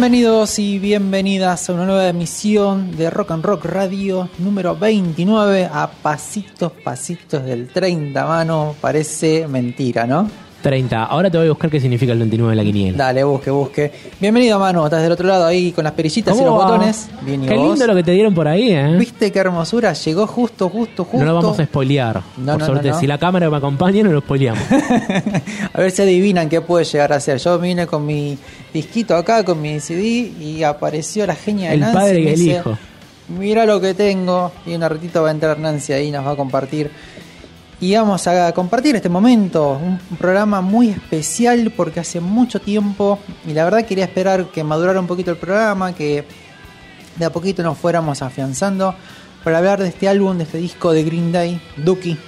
Bienvenidos y bienvenidas a una nueva emisión de Rock and Rock Radio número 29 a pasitos, pasitos del 30, mano. Parece mentira, ¿no? 30. Ahora te voy a buscar qué significa el 29 de la quiniela. Dale, busque, busque. Bienvenido, mano. Estás del otro lado ahí con las perillitas y los botones. Bien, ¿y Qué vos? lindo lo que te dieron por ahí, ¿eh? ¿Viste qué hermosura? Llegó justo, justo, justo. No lo vamos a spoilear. No, por no, suerte, no, si la cámara me acompaña, no lo spoileamos. a ver si adivinan qué puede llegar a ser. Yo vine con mi disquito acá, con mi CD, y apareció la genia de El Nancy. padre y el dice, hijo. Mira lo que tengo. Y un ratito va a entrar Nancy ahí y nos va a compartir. Y vamos a compartir este momento, un programa muy especial porque hace mucho tiempo, y la verdad quería esperar que madurara un poquito el programa, que de a poquito nos fuéramos afianzando para hablar de este álbum, de este disco de Green Day, Dookie.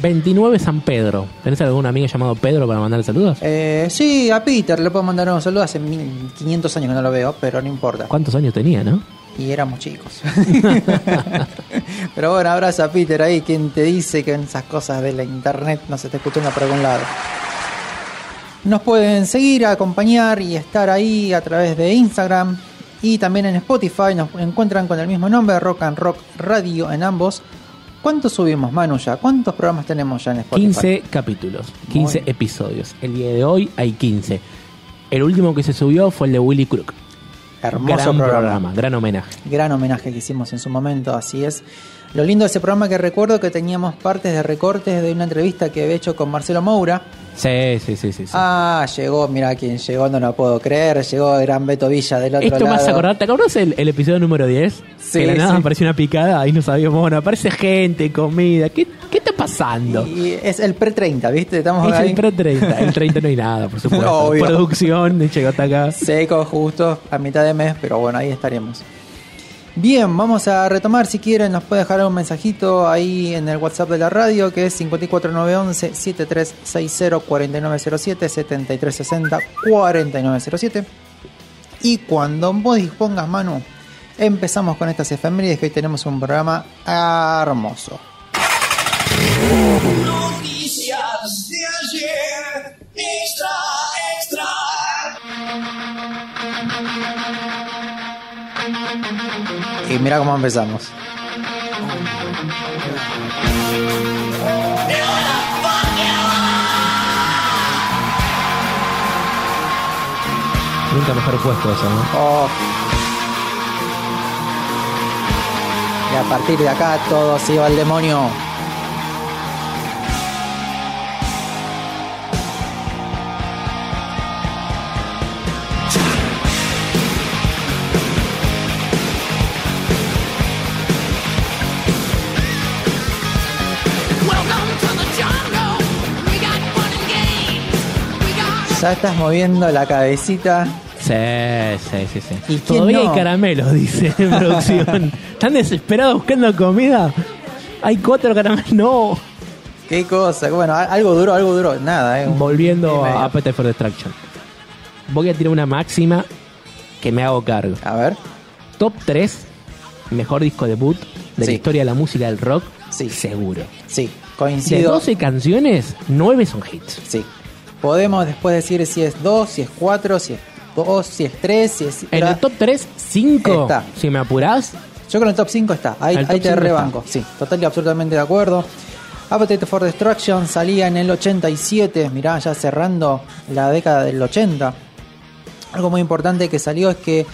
29 San Pedro. ¿Tenés algún amigo llamado Pedro para mandarle saludos? Eh, sí, a Peter le puedo mandar un saludo, hace 1500 años que no lo veo, pero no importa. ¿Cuántos años tenía, no? Y éramos chicos. Pero bueno, abrazo a Peter ahí, quien te dice que en esas cosas de la internet no se está escuchando por algún lado. Nos pueden seguir, acompañar y estar ahí a través de Instagram y también en Spotify. Nos encuentran con el mismo nombre, Rock and Rock Radio en ambos. ¿Cuántos subimos, Manu, ya? ¿Cuántos programas tenemos ya en Spotify? 15 capítulos, 15 Muy. episodios. El día de hoy hay 15. El último que se subió fue el de Willy Crook. Hermoso gran programa. programa, gran homenaje. gran homenaje que hicimos en su momento, así es. Lo lindo de ese programa que recuerdo que teníamos partes de recortes de una entrevista que había hecho con Marcelo Moura. Sí, sí, sí, sí. sí. Ah, llegó, mira quién llegó, no lo puedo creer, llegó Gran Beto Villa del otro Esto lado. hace acordar, ¿te acordás el, el episodio número 10? Sí, que la nada sí. apareció una picada, ahí no sabíamos, bueno, aparece gente, comida, ¿qué, pasando? Y es el pre-30, ¿viste? Estamos Es ahí el pre 30, el 30 no hay nada, por supuesto. Obvio. Producción, llegó hasta acá. seco justo a mitad de mes, pero bueno, ahí estaremos. Bien, vamos a retomar si quieren, nos puede dejar un mensajito ahí en el WhatsApp de la radio que es 54911 7360 4907 7360 4907. Y cuando vos dispongas, Manu, empezamos con estas efemérides que hoy tenemos un programa hermoso. Noticias de ayer, extra, extra. Y mira cómo empezamos. Nunca mejor puesto eso, ¿no? Oh. Y a partir de acá todo se iba al demonio. Ya estás moviendo la cabecita. Sí, sí, sí, sí. ¿Y Todavía no? hay caramelos, dice en producción. ¿Están desesperados buscando comida? Hay cuatro caramelos. No. Qué cosa. Bueno, algo duro, algo duro. Nada, eh. Volviendo a Appetite for Destruction. Voy a tirar una máxima que me hago cargo. A ver. Top 3 mejor disco debut de Sí. la historia de la música del rock. Sí. Seguro. Sí, De coincido. 12 canciones, 9 son hits. Sí. Podemos después decir si es 2, si es 4, si es 2, si es 3, si es... En el top 3, 5. Está. Si me apurás, Yo creo que en el top 5 está. Ahí, ahí te 5 rebanco. Sí, total y absolutamente de acuerdo. Appetite for Destruction salía en el 87. Mirá, ya cerrando la década del 80. Algo muy importante que salió es que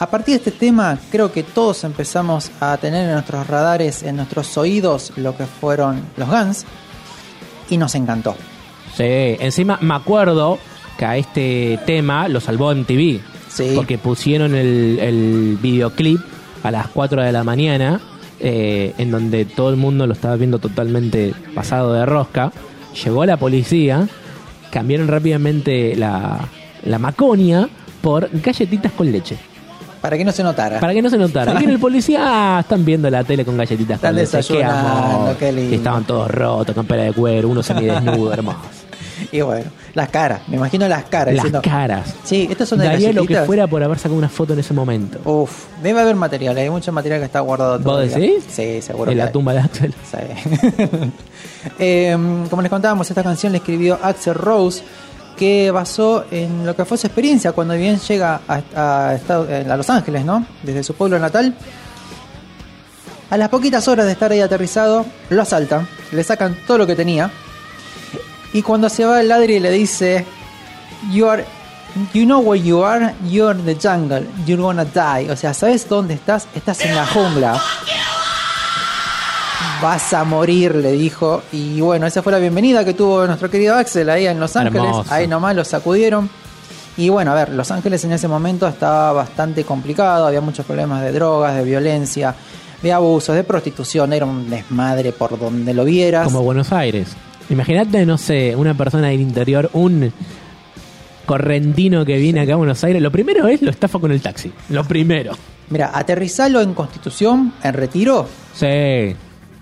a partir de este tema creo que todos empezamos a tener en nuestros radares, en nuestros oídos, lo que fueron los Guns. Y nos encantó. Sí, encima me acuerdo que a este tema lo salvó MTV. Sí. Porque pusieron el, el videoclip a las 4 de la mañana, eh, en donde todo el mundo lo estaba viendo totalmente pasado de rosca. Llegó la policía, cambiaron rápidamente la, la maconia por galletitas con leche. Para que no se notara. Para que no se notara. Y el policía, ah, están viendo la tele con galletitas Están con leche. Qué amor. qué lindo. Y estaban todos rotos, con pera de cuero, uno semidesnudo, hermoso. Y bueno, las caras. Me imagino las caras. Las diciendo, caras. Sí, estas son de Daría lo que fuera por haber sacado una foto en ese momento. Uf, debe haber material, hay mucho material que está guardado ¿Vos decís? Sí, seguro. En que la hay. tumba de Axel. Sí. Eh, como les contábamos, esta canción la escribió Axel Rose, que basó en lo que fue su experiencia cuando bien llega a, a a Los Ángeles, ¿no? Desde su pueblo natal. A las poquitas horas de estar ahí aterrizado, lo asaltan, le sacan todo lo que tenía. Y cuando se va el ladri le dice, you are, you know where you are, you're in the jungle, you're gonna die. O sea, ¿sabes dónde estás? Estás en la jungla. Vas a morir, le dijo. Y bueno, esa fue la bienvenida que tuvo nuestro querido Axel ahí en Los Ángeles. Hermoso. Ahí nomás lo sacudieron. Y bueno, a ver, Los Ángeles en ese momento estaba bastante complicado, había muchos problemas de drogas, de violencia, de abusos, de prostitución, era un desmadre por donde lo vieras. Como Buenos Aires. Imagínate, no sé, una persona del interior, un correntino que viene acá a Buenos Aires. Lo primero es lo estafa con el taxi. Lo primero. Mira, aterrizalo en Constitución, en retiro, Sí.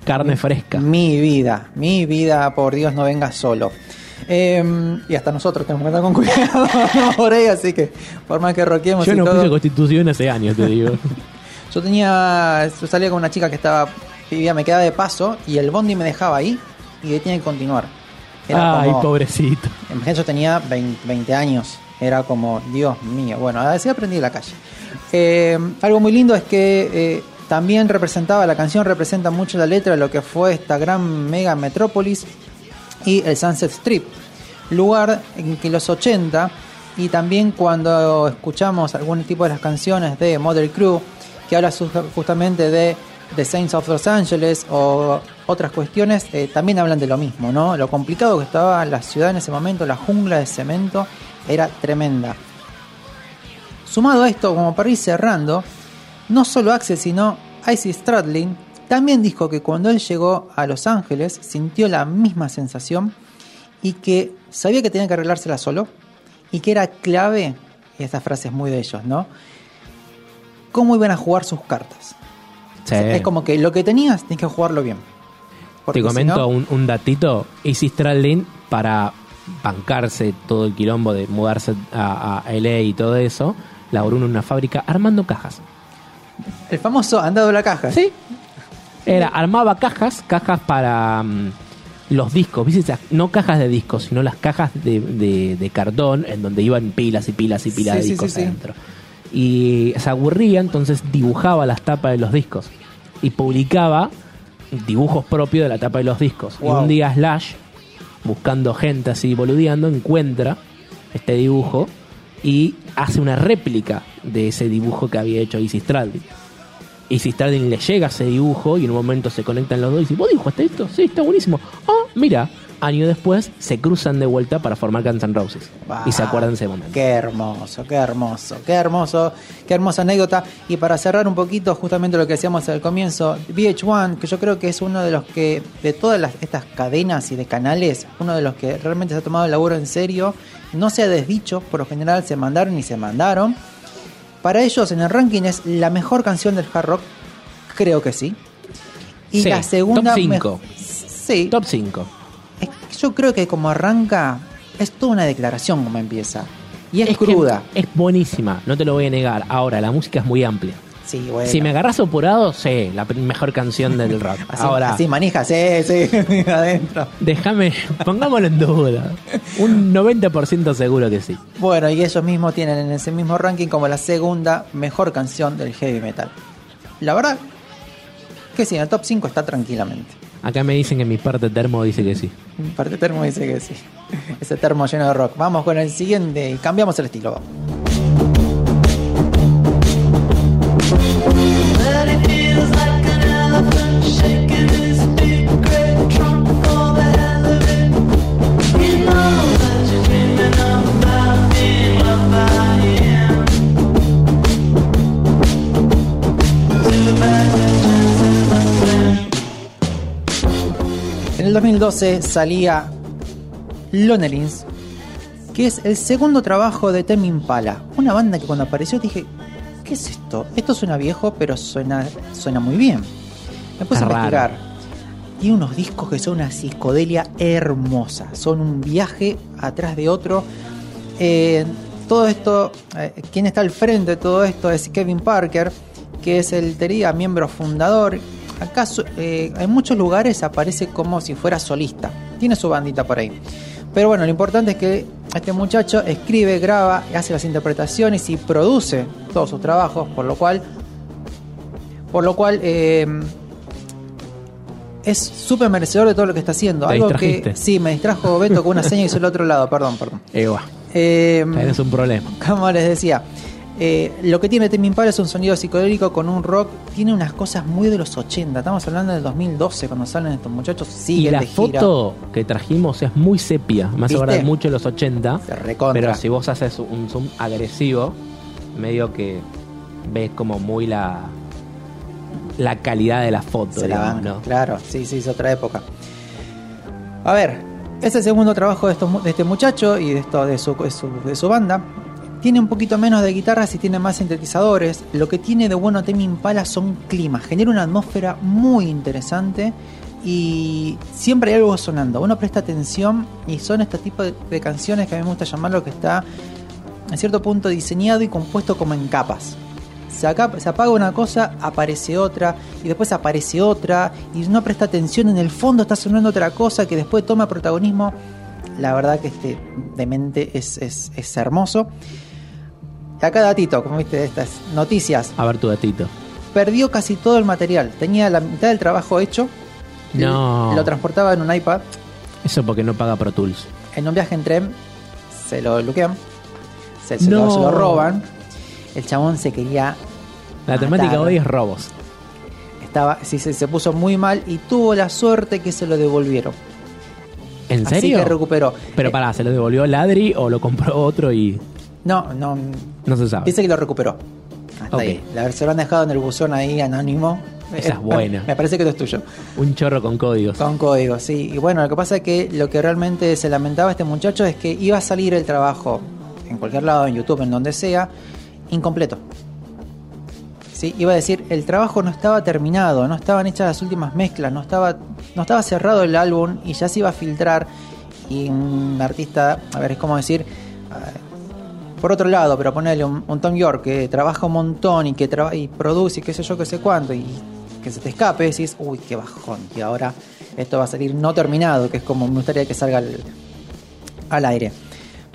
Carne fresca. mi vida, mi vida, por Dios, no vengas solo. Eh, y hasta nosotros tenemos que estar con cuidado por ahí, así que por más que roquemos Yo y no todo, puse constitución hace años, te digo. Yo tenía. Yo salía con una chica que estaba. Vivía, me quedaba de paso y el bondi me dejaba ahí y ahí tenía que continuar. Era Ay, como- pobrecito. Imagínate, yo tenía 20, 20 años. Era como, Dios mío. Bueno, así aprendí la calle. Eh, algo muy lindo es que eh, también representaba, la canción representa mucho la letra de lo que fue esta gran mega metrópolis y el Sunset Strip. Lugar en que los 80 y también cuando escuchamos algún tipo de las canciones de Model Crew que habla justamente de The Saints of Los Angeles o otras cuestiones, eh, también hablan de lo mismo, ¿no? Lo complicado que estaba la ciudad en ese momento, la jungla de cemento era tremenda. Sumado a esto, como para ir cerrando, no solo Axel, sino Icy Stradlin también dijo que cuando él llegó a Los Ángeles sintió la misma sensación y que sabía que tenía que arreglársela solo y que era clave, y esta frase es muy de ellos, ¿no? Cómo iban a jugar sus cartas. Sí. Es como que lo que tenías, tienes que jugarlo bien. Te si comento no- un, un datito. Easy Stradlin, para bancarse todo el quilombo de mudarse a, a LA y todo eso, laboró en una fábrica armando cajas. el famoso andado a la caja. Sí. Era, armaba cajas, cajas para mm, los discos, ¿viste? No cajas de discos, sino las cajas de, de- de cartón en donde iban pilas y pilas y pilas Sí, de discos sí, sí. adentro. Y se aburría, entonces dibujaba las tapas de los discos y publicaba dibujos propios de la tapa de los discos. Y un día Slash, buscando gente así boludeando, encuentra este dibujo y hace una réplica de ese dibujo que había hecho Easy Stradlin. Izzy Stradlin le llega ese dibujo y en un momento se conectan los dos y dicen, ¿vos dibujaste esto? Sí, está buenísimo. Ah, mira, año después se cruzan de vuelta para formar Guns N' Roses. y se Ah, acuerdan de ese momento. Qué hermoso, qué hermoso, qué hermoso, qué hermosa anécdota. Y para cerrar un poquito justamente lo que decíamos al comienzo, VH1, que yo creo que es uno de los que, de todas las- estas cadenas y de canales, uno de los que realmente se ha tomado el laburo en serio, no se ha desdicho, por lo general se mandaron y se mandaron. Para ellos en el ranking es la mejor canción del hard rock, creo que sí. Y Sí, la segunda... top me- cinco. Sí, Top 5. es que yo creo que como arranca, es toda una declaración como empieza. Y es, cruda. Es buenísima, no te lo voy a negar. Ahora, la música es muy amplia. Sí, bueno. Si me agarras apurado, sí, la mejor canción del rock. Así, Ahora, así manija, sí, sí, adentro. déjame, pongámoslo en duda. Un 90% seguro que sí. Bueno, y ellos mismos tienen en ese mismo ranking como la segunda mejor canción del heavy metal. La verdad que sí, en el top 5 está tranquilamente. Acá me dicen que mi parte termo dice que sí. Parte termo dice que sí. Ese termo lleno de rock. Vamos con el siguiente y cambiamos el estilo. vamos. 2012 salía Lonerins, que es el segundo trabajo de Temi Impala. Una banda que cuando apareció dije, ¿qué es esto? Esto suena viejo, pero suena, suena muy bien. Me puse Está a raro. investigar. Tiene unos discos que son una psicodelia hermosa. Son un viaje atrás de otro. Eh, todo esto, eh, quien está al frente de todo esto es Kevin Parker, que es el teoría miembro fundador. Acaso en muchos lugares aparece como si fuera solista. Tiene su bandita por ahí. Pero bueno, lo importante es que este muchacho escribe, graba, hace las interpretaciones y produce todos sus trabajos, por lo cual, por lo cual eh, es súper merecedor de todo lo que está haciendo. Te Algo que distrajiste. sí, me distrajo Beto con una seña y hizo el otro lado, perdón, perdón. Eva, Eh, un problema. como les decía, eh, lo que tiene Tame Impala es un sonido psicodélico con un rock. Tiene unas cosas muy de los 80. Estamos hablando del 2012 cuando salen estos muchachos. Y Siguen la de gira. foto que trajimos es muy sepia. Me hace acordar mucho de los 80. Se. Pero si vos haces un zoom agresivo, medio que ves como muy la la calidad de la foto. Se la van, ¿no? claro, sí, sí, es otra época. A ver, es el segundo trabajo de, estos mu- de este muchacho y de, esto, de, su, de su- de su banda. Tiene un poquito menos de guitarras y tiene más sintetizadores. Lo que tiene de bueno Temi Impala son climas. Genera una atmósfera muy interesante y siempre hay algo sonando. Uno presta atención y son este tipo de, canciones que a mí me gusta llamarlo que está en cierto punto diseñado y compuesto como en capas. Se apaga una cosa, aparece otra, y después aparece otra, y no presta atención, en el fondo está sonando otra cosa que después toma protagonismo. La verdad que este demente es, es, es hermoso. Acá datito, como viste, estas noticias. A ver tu datito. Perdió casi todo el material. Tenía la mitad del trabajo hecho. No. Lo transportaba en un iPad. Eso porque no paga Pro Tools. En un viaje en tren se lo bloquean. Se, se No. lo, se lo roban. El chabón se quería La temática Matar. hoy es robos. Estaba, sí, se, se puso muy mal y tuvo la suerte que se lo devolvieron. ¿En Así serio? que recuperó. Pero Eh, pará, ¿se lo devolvió Ladri o lo compró otro y No, no. No se sabe? Dice que lo recuperó. Hasta Ok. ahí. La, se lo han dejado en el buzón ahí anónimo. Esa es buena. Me parece que esto es tuyo. Un chorro con códigos. Con código, sí. Y bueno, lo que pasa es que lo que realmente se lamentaba este muchacho es que iba a salir el trabajo en cualquier lado, en YouTube, en donde sea, incompleto. Sí, iba a decir, el trabajo no estaba terminado, no estaban hechas las últimas mezclas, no estaba, no estaba cerrado el álbum y ya se iba a filtrar. Y un artista, a ver, es como decir, ah, por otro lado, pero ponerle un, un Tom York que trabaja un montón y que y produce y qué sé yo, qué sé cuánto, y que se te escape, decís, uy, qué bajón, y ahora esto va a salir no terminado, que es como me gustaría que salga al, al aire.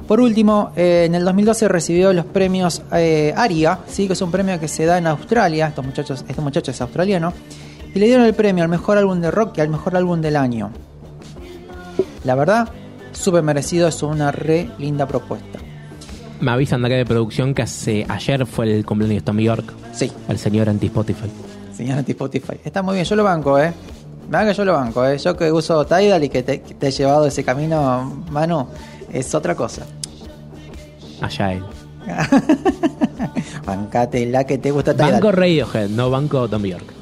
Por último, eh, en el 2012 recibió los premios eh, ARIA, ¿sí? que es un premio que se da en Australia, estos muchachos, este muchacho es australiano, y le dieron el premio al mejor álbum de rock y al mejor álbum del año. La verdad, súper merecido, es una re linda propuesta. Me avisan de acá de producción que hace, ayer fue el cumpleaños de Tommy York, Sí, el señor anti-Spotify. Señal anti-Spotify. Está muy bien, yo lo banco, ¿eh? Verdad que yo lo banco, ¿eh? Yo que uso Tidal y que te, que te he llevado ese camino, Manu, es otra cosa. Allá él. Bancate la que te gusta Tidal. Banco Radiohead, no Banco Tom York.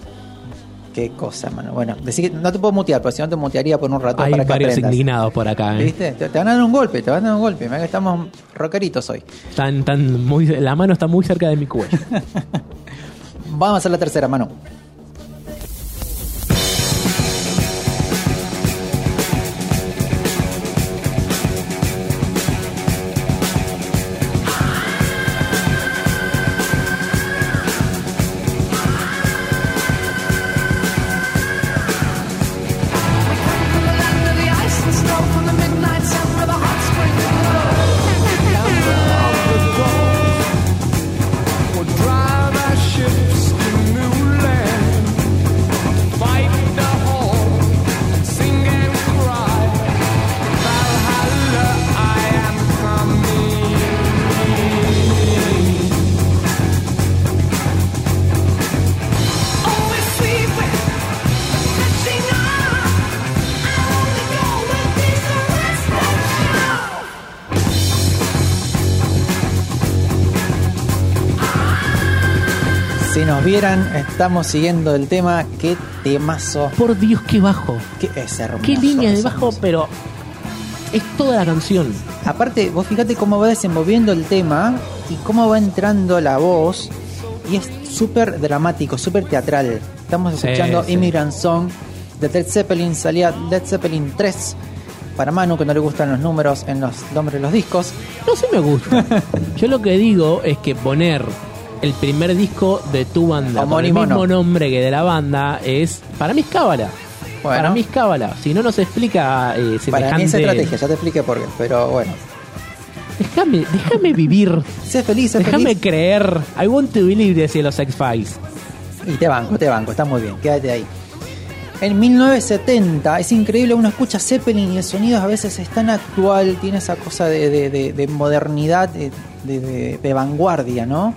Qué cosa, mano. Bueno, decí que no te puedo mutear, pero si no te mutearía por un rato Hay para que varios aprendas. indignados por acá, ¿eh? ¿Viste? Te, te van a dar un golpe, te van a dar un golpe. Mirá que estamos rockeritos hoy. Están, están muy, la mano está muy cerca de mi cuello. Vamos a hacer la tercera, Manu. Estamos siguiendo el tema. Qué temazo. Por Dios, qué bajo. Qué, es hermoso. Qué línea de bajo, hermoso. pero es toda la canción. Aparte, vos fíjate cómo va desenvolviendo el tema y cómo va entrando la voz. Y es súper dramático, súper teatral. Estamos Sí, escuchando sí. Immigrant Song de Led Zeppelin. Salía Led Zeppelin 3. Para Manu, que no le gustan los números en los nombres de los discos. No sé me gusta. Yo lo que digo es que poner el primer disco de tu banda con el mismo no. nombre que de la banda es para mí es cábala. Bueno. Para mí es cábala. Si no nos explica eh, Para mí es semejante- estrategia, ya te expliqué por qué. Pero bueno. Déjame, déjame vivir. Sé feliz, sé Déjame feliz. creer. I want to believe decía los X-Files. Y te banco, te banco, está muy bien, quédate ahí. En 1970, es increíble, uno escucha Zeppelin y el sonido a veces es tan actual, tiene esa cosa de, de- de- de modernidad, de, de- de- de vanguardia, ¿no?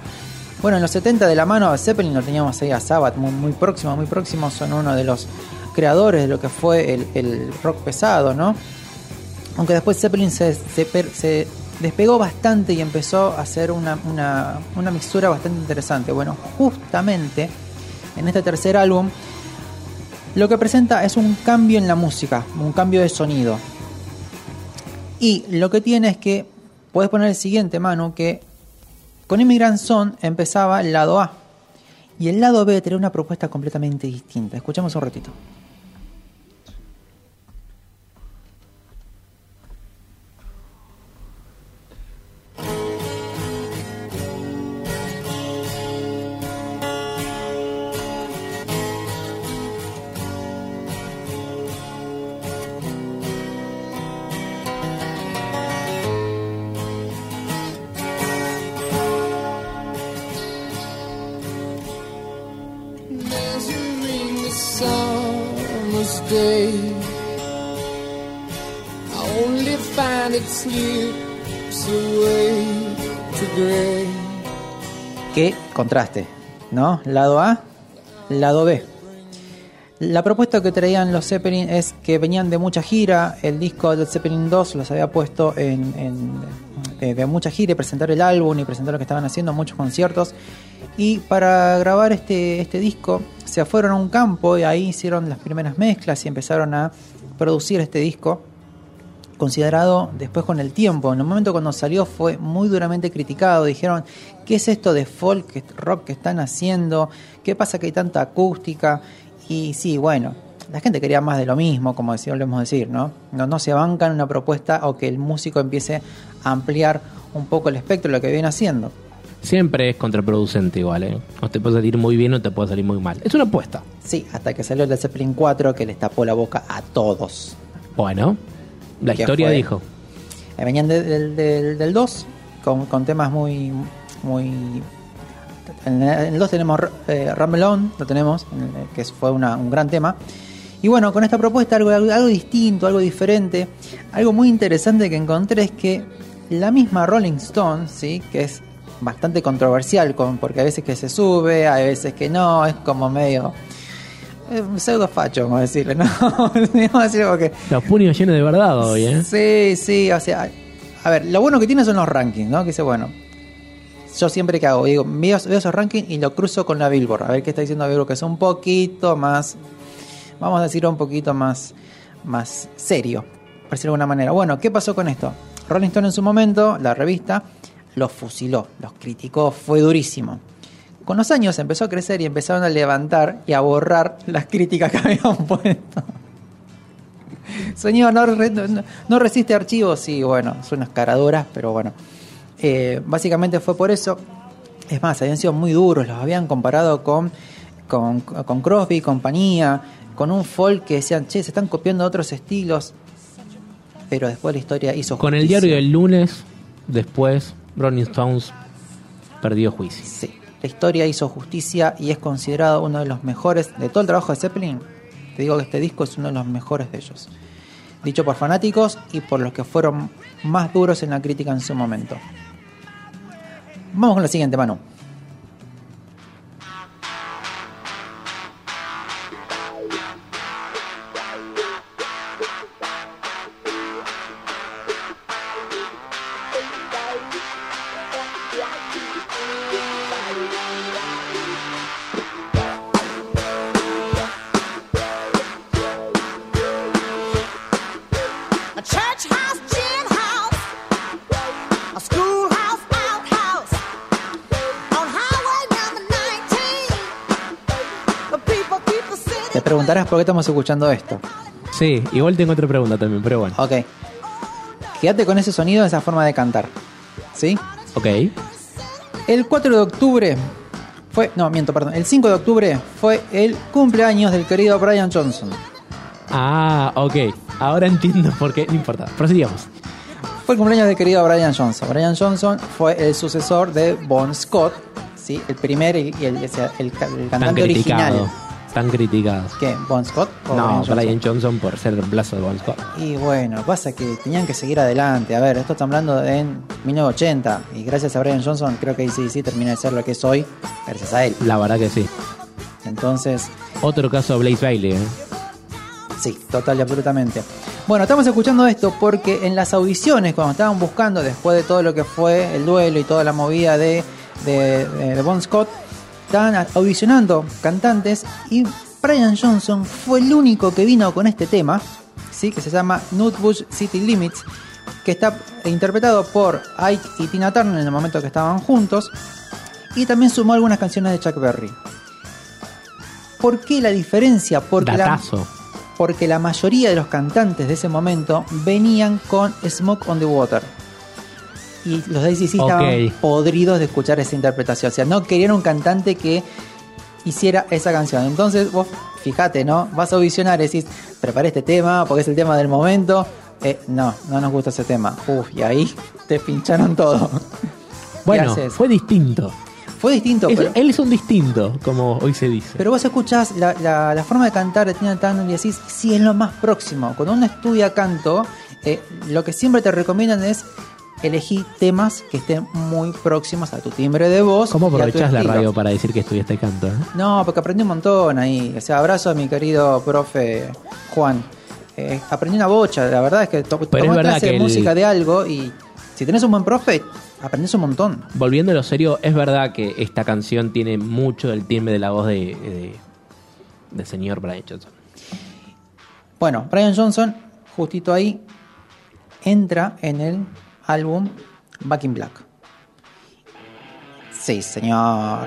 Bueno, en los 70 de la mano a Zeppelin lo teníamos ahí a Sabbath, muy, muy próximo, muy próximo, son uno de los creadores de lo que fue el, rock pesado, ¿no? Aunque después Zeppelin se, despegó bastante y empezó a hacer una, una, una mixtura bastante interesante. Bueno, justamente en este tercer álbum lo que presenta es un cambio en la música, un cambio de sonido. Y lo que tiene es que puedes poner el siguiente, Manu, que con Immigrant Song empezaba el lado A. Y el lado B tenía una propuesta completamente distinta. Escuchamos un ratito. Qué contraste, ¿no? Lado A, lado B. La propuesta que traían los Zeppelin es que venían de mucha gira, el disco del Zeppelin 2 los había puesto en, de, de mucha gira y presentar el álbum y presentar lo que estaban haciendo, muchos conciertos. Y para grabar este, este disco se fueron a un campo y ahí hicieron las primeras mezclas y empezaron a producir este disco considerado después con el tiempo. En el momento cuando salió fue muy duramente criticado. Dijeron, ¿qué es esto de folk rock que están haciendo? ¿Qué pasa que hay tanta acústica? Y sí, bueno, la gente quería más de lo mismo, como solemos decir, ¿no? ¿no? No se bancan una propuesta o que el músico empiece a ampliar un poco el espectro de lo que viene haciendo. Siempre es contraproducente igual, ¿eh? No te puede salir muy bien o te puede salir muy mal. Es una apuesta. Sí, hasta que salió el Zeppelin 4 que les tapó la boca a todos. Bueno, la ¿Qué historia fue? dijo. Eh, venían de- del, del, del 2 con, con temas muy muy en el 2 tenemos eh, Rumble On, lo tenemos en el- que fue una- un gran tema y bueno con esta propuesta algo, algo, algo distinto algo diferente algo muy interesante que encontré es que la misma Rolling Stone sí que es bastante controversial, con, porque a veces que se sube, a veces que no, es como medio eh, pseudo facho, vamos a decirle, ¿no? vamos a decirle porque Los puños llenos de verdad hoy, ¿eh? Sí, sí, o sea, a ver, lo bueno que tiene son los rankings, ¿no? Que dice, bueno, yo siempre que hago, digo, veo, veo esos rankings y lo cruzo con la Billboard, a ver qué está diciendo la Billboard, que es un poquito más, vamos a decir un poquito más, más serio, por decirlo de alguna manera. Bueno, ¿qué pasó con esto? Rolling Stone en su momento, la revista, los fusiló, los criticó, fue durísimo. Con los años empezó a crecer y empezaron a levantar y a borrar las críticas que habían puesto. Señor, no, re- no- no resiste archivos. Sí, bueno, son unas caraduras, pero bueno. Eh, básicamente fue por eso. Es más, habían sido muy duros, los habían comparado con, con, con Crosby y compañía, con un folk que decían, che, se están copiando otros estilos. Pero después la historia hizo Con el diario del lunes, después Rolling Stones perdió juicio. Sí, la historia hizo justicia y es considerado uno de los mejores de todo el trabajo de Zeppelin. Te digo que este disco es uno de los mejores de ellos. Dicho por fanáticos y por los que fueron más duros en la crítica en su momento. Vamos con la siguiente, Manu. Preguntarás por qué estamos escuchando esto. Sí, igual tengo otra pregunta también, pero bueno. Ok. Quédate con ese sonido, esa forma de cantar. ¿Sí? Ok. El 4 de octubre fue. No, miento, perdón. El 5 de octubre fue el cumpleaños del querido Brian Johnson. Ah, ok. Ahora entiendo por qué. No importa. Prosigamos. Fue el cumpleaños del querido Brian Johnson. Brian Johnson fue el sucesor de Bon Scott, ¿sí? el primer y el, el ca- el Tan cantante original. Tan criticado. ¿Qué? ¿Bon Scott? o No, Brian Brian Johnson? Johnson por ser el reemplazo de Bon Scott. Y bueno, pasa que tenían que seguir adelante. A ver, esto está hablando de en 1980. Y gracias a Brian Johnson, creo que ACDC termina de ser lo que es hoy, gracias a él. La verdad que sí. Entonces, Otro caso Blaze Bailey, ¿eh? Sí, total y absolutamente. Bueno, estamos escuchando esto porque en las audiciones, cuando estaban buscando, después de todo lo que fue el duelo y toda la movida de, de, de Bon Scott, estaban audicionando cantantes y Brian Johnson fue el único que vino con este tema, ¿sí? que se llama Nutbush City Limits, que está interpretado por Ike y Tina Turner en el momento que estaban juntos, y también sumó algunas canciones de Chuck Berry. ¿Por qué la diferencia? Porque la, porque la mayoría de los cantantes de ese momento venían con Smoke on the Water. Y los de ACC estaban podridos de escuchar esa interpretación. O sea, no querían un cantante que hiciera esa canción. Entonces, vos fíjate, ¿no? Vas a audicionar y decís, preparé este tema porque es el tema del momento. Eh, no, no nos gusta ese tema. Uf, y ahí te pincharon todo. ¿Qué Bueno, fue distinto. Fue distinto, Es- pero, Él es un distinto, como hoy se dice. pero vos escuchás la, la- la forma de cantar de Tina Turner y decís, sí, es lo más próximo. Cuando uno estudia canto, eh, lo que siempre te recomiendan es elegir temas que estén muy próximos a tu timbre de voz. ¿Cómo aprovechás la radio para decir que estudiaste canto? eh? No, porque aprendí un montón ahí. O sea, abrazo a mi querido profe Juan. Eh, aprendí una bocha, la verdad es que to verdad clase que de el- música de algo y si tenés un buen profe, aprendés un montón. Volviendo a lo serio, es verdad que esta canción tiene mucho del timbre de la voz de, de- del señor Brian Johnson. Bueno, Brian Johnson, justito ahí, entra en el álbum Back in Black. Sí, señor.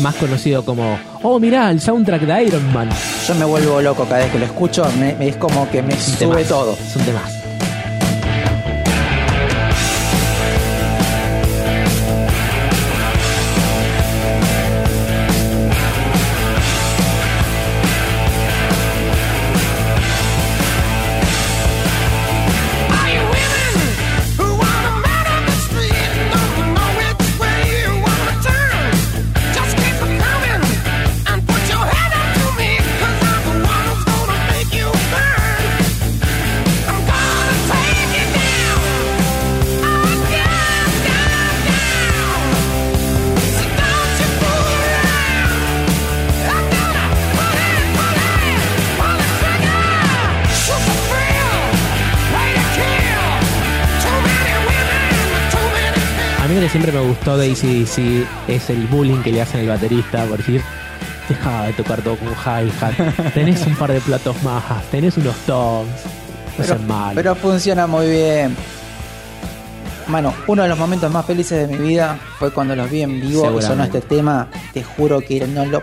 Más conocido como, oh, mirá, el soundtrack de Iron Man. Yo me vuelvo loco cada vez que lo escucho, me, es como que me sube todo. Es un temazo. A mí lo que siempre me gustó de ACDC es el bullying que le hacen al baterista por decir, deja de tocar todo con hi-hat, tenés un par de platos más, tenés unos toms, no Pero, malo. pero funciona muy bien. Mano, uno de los momentos más felices de mi vida fue cuando los vi en vivo y sonó este tema. Te juro que no lo,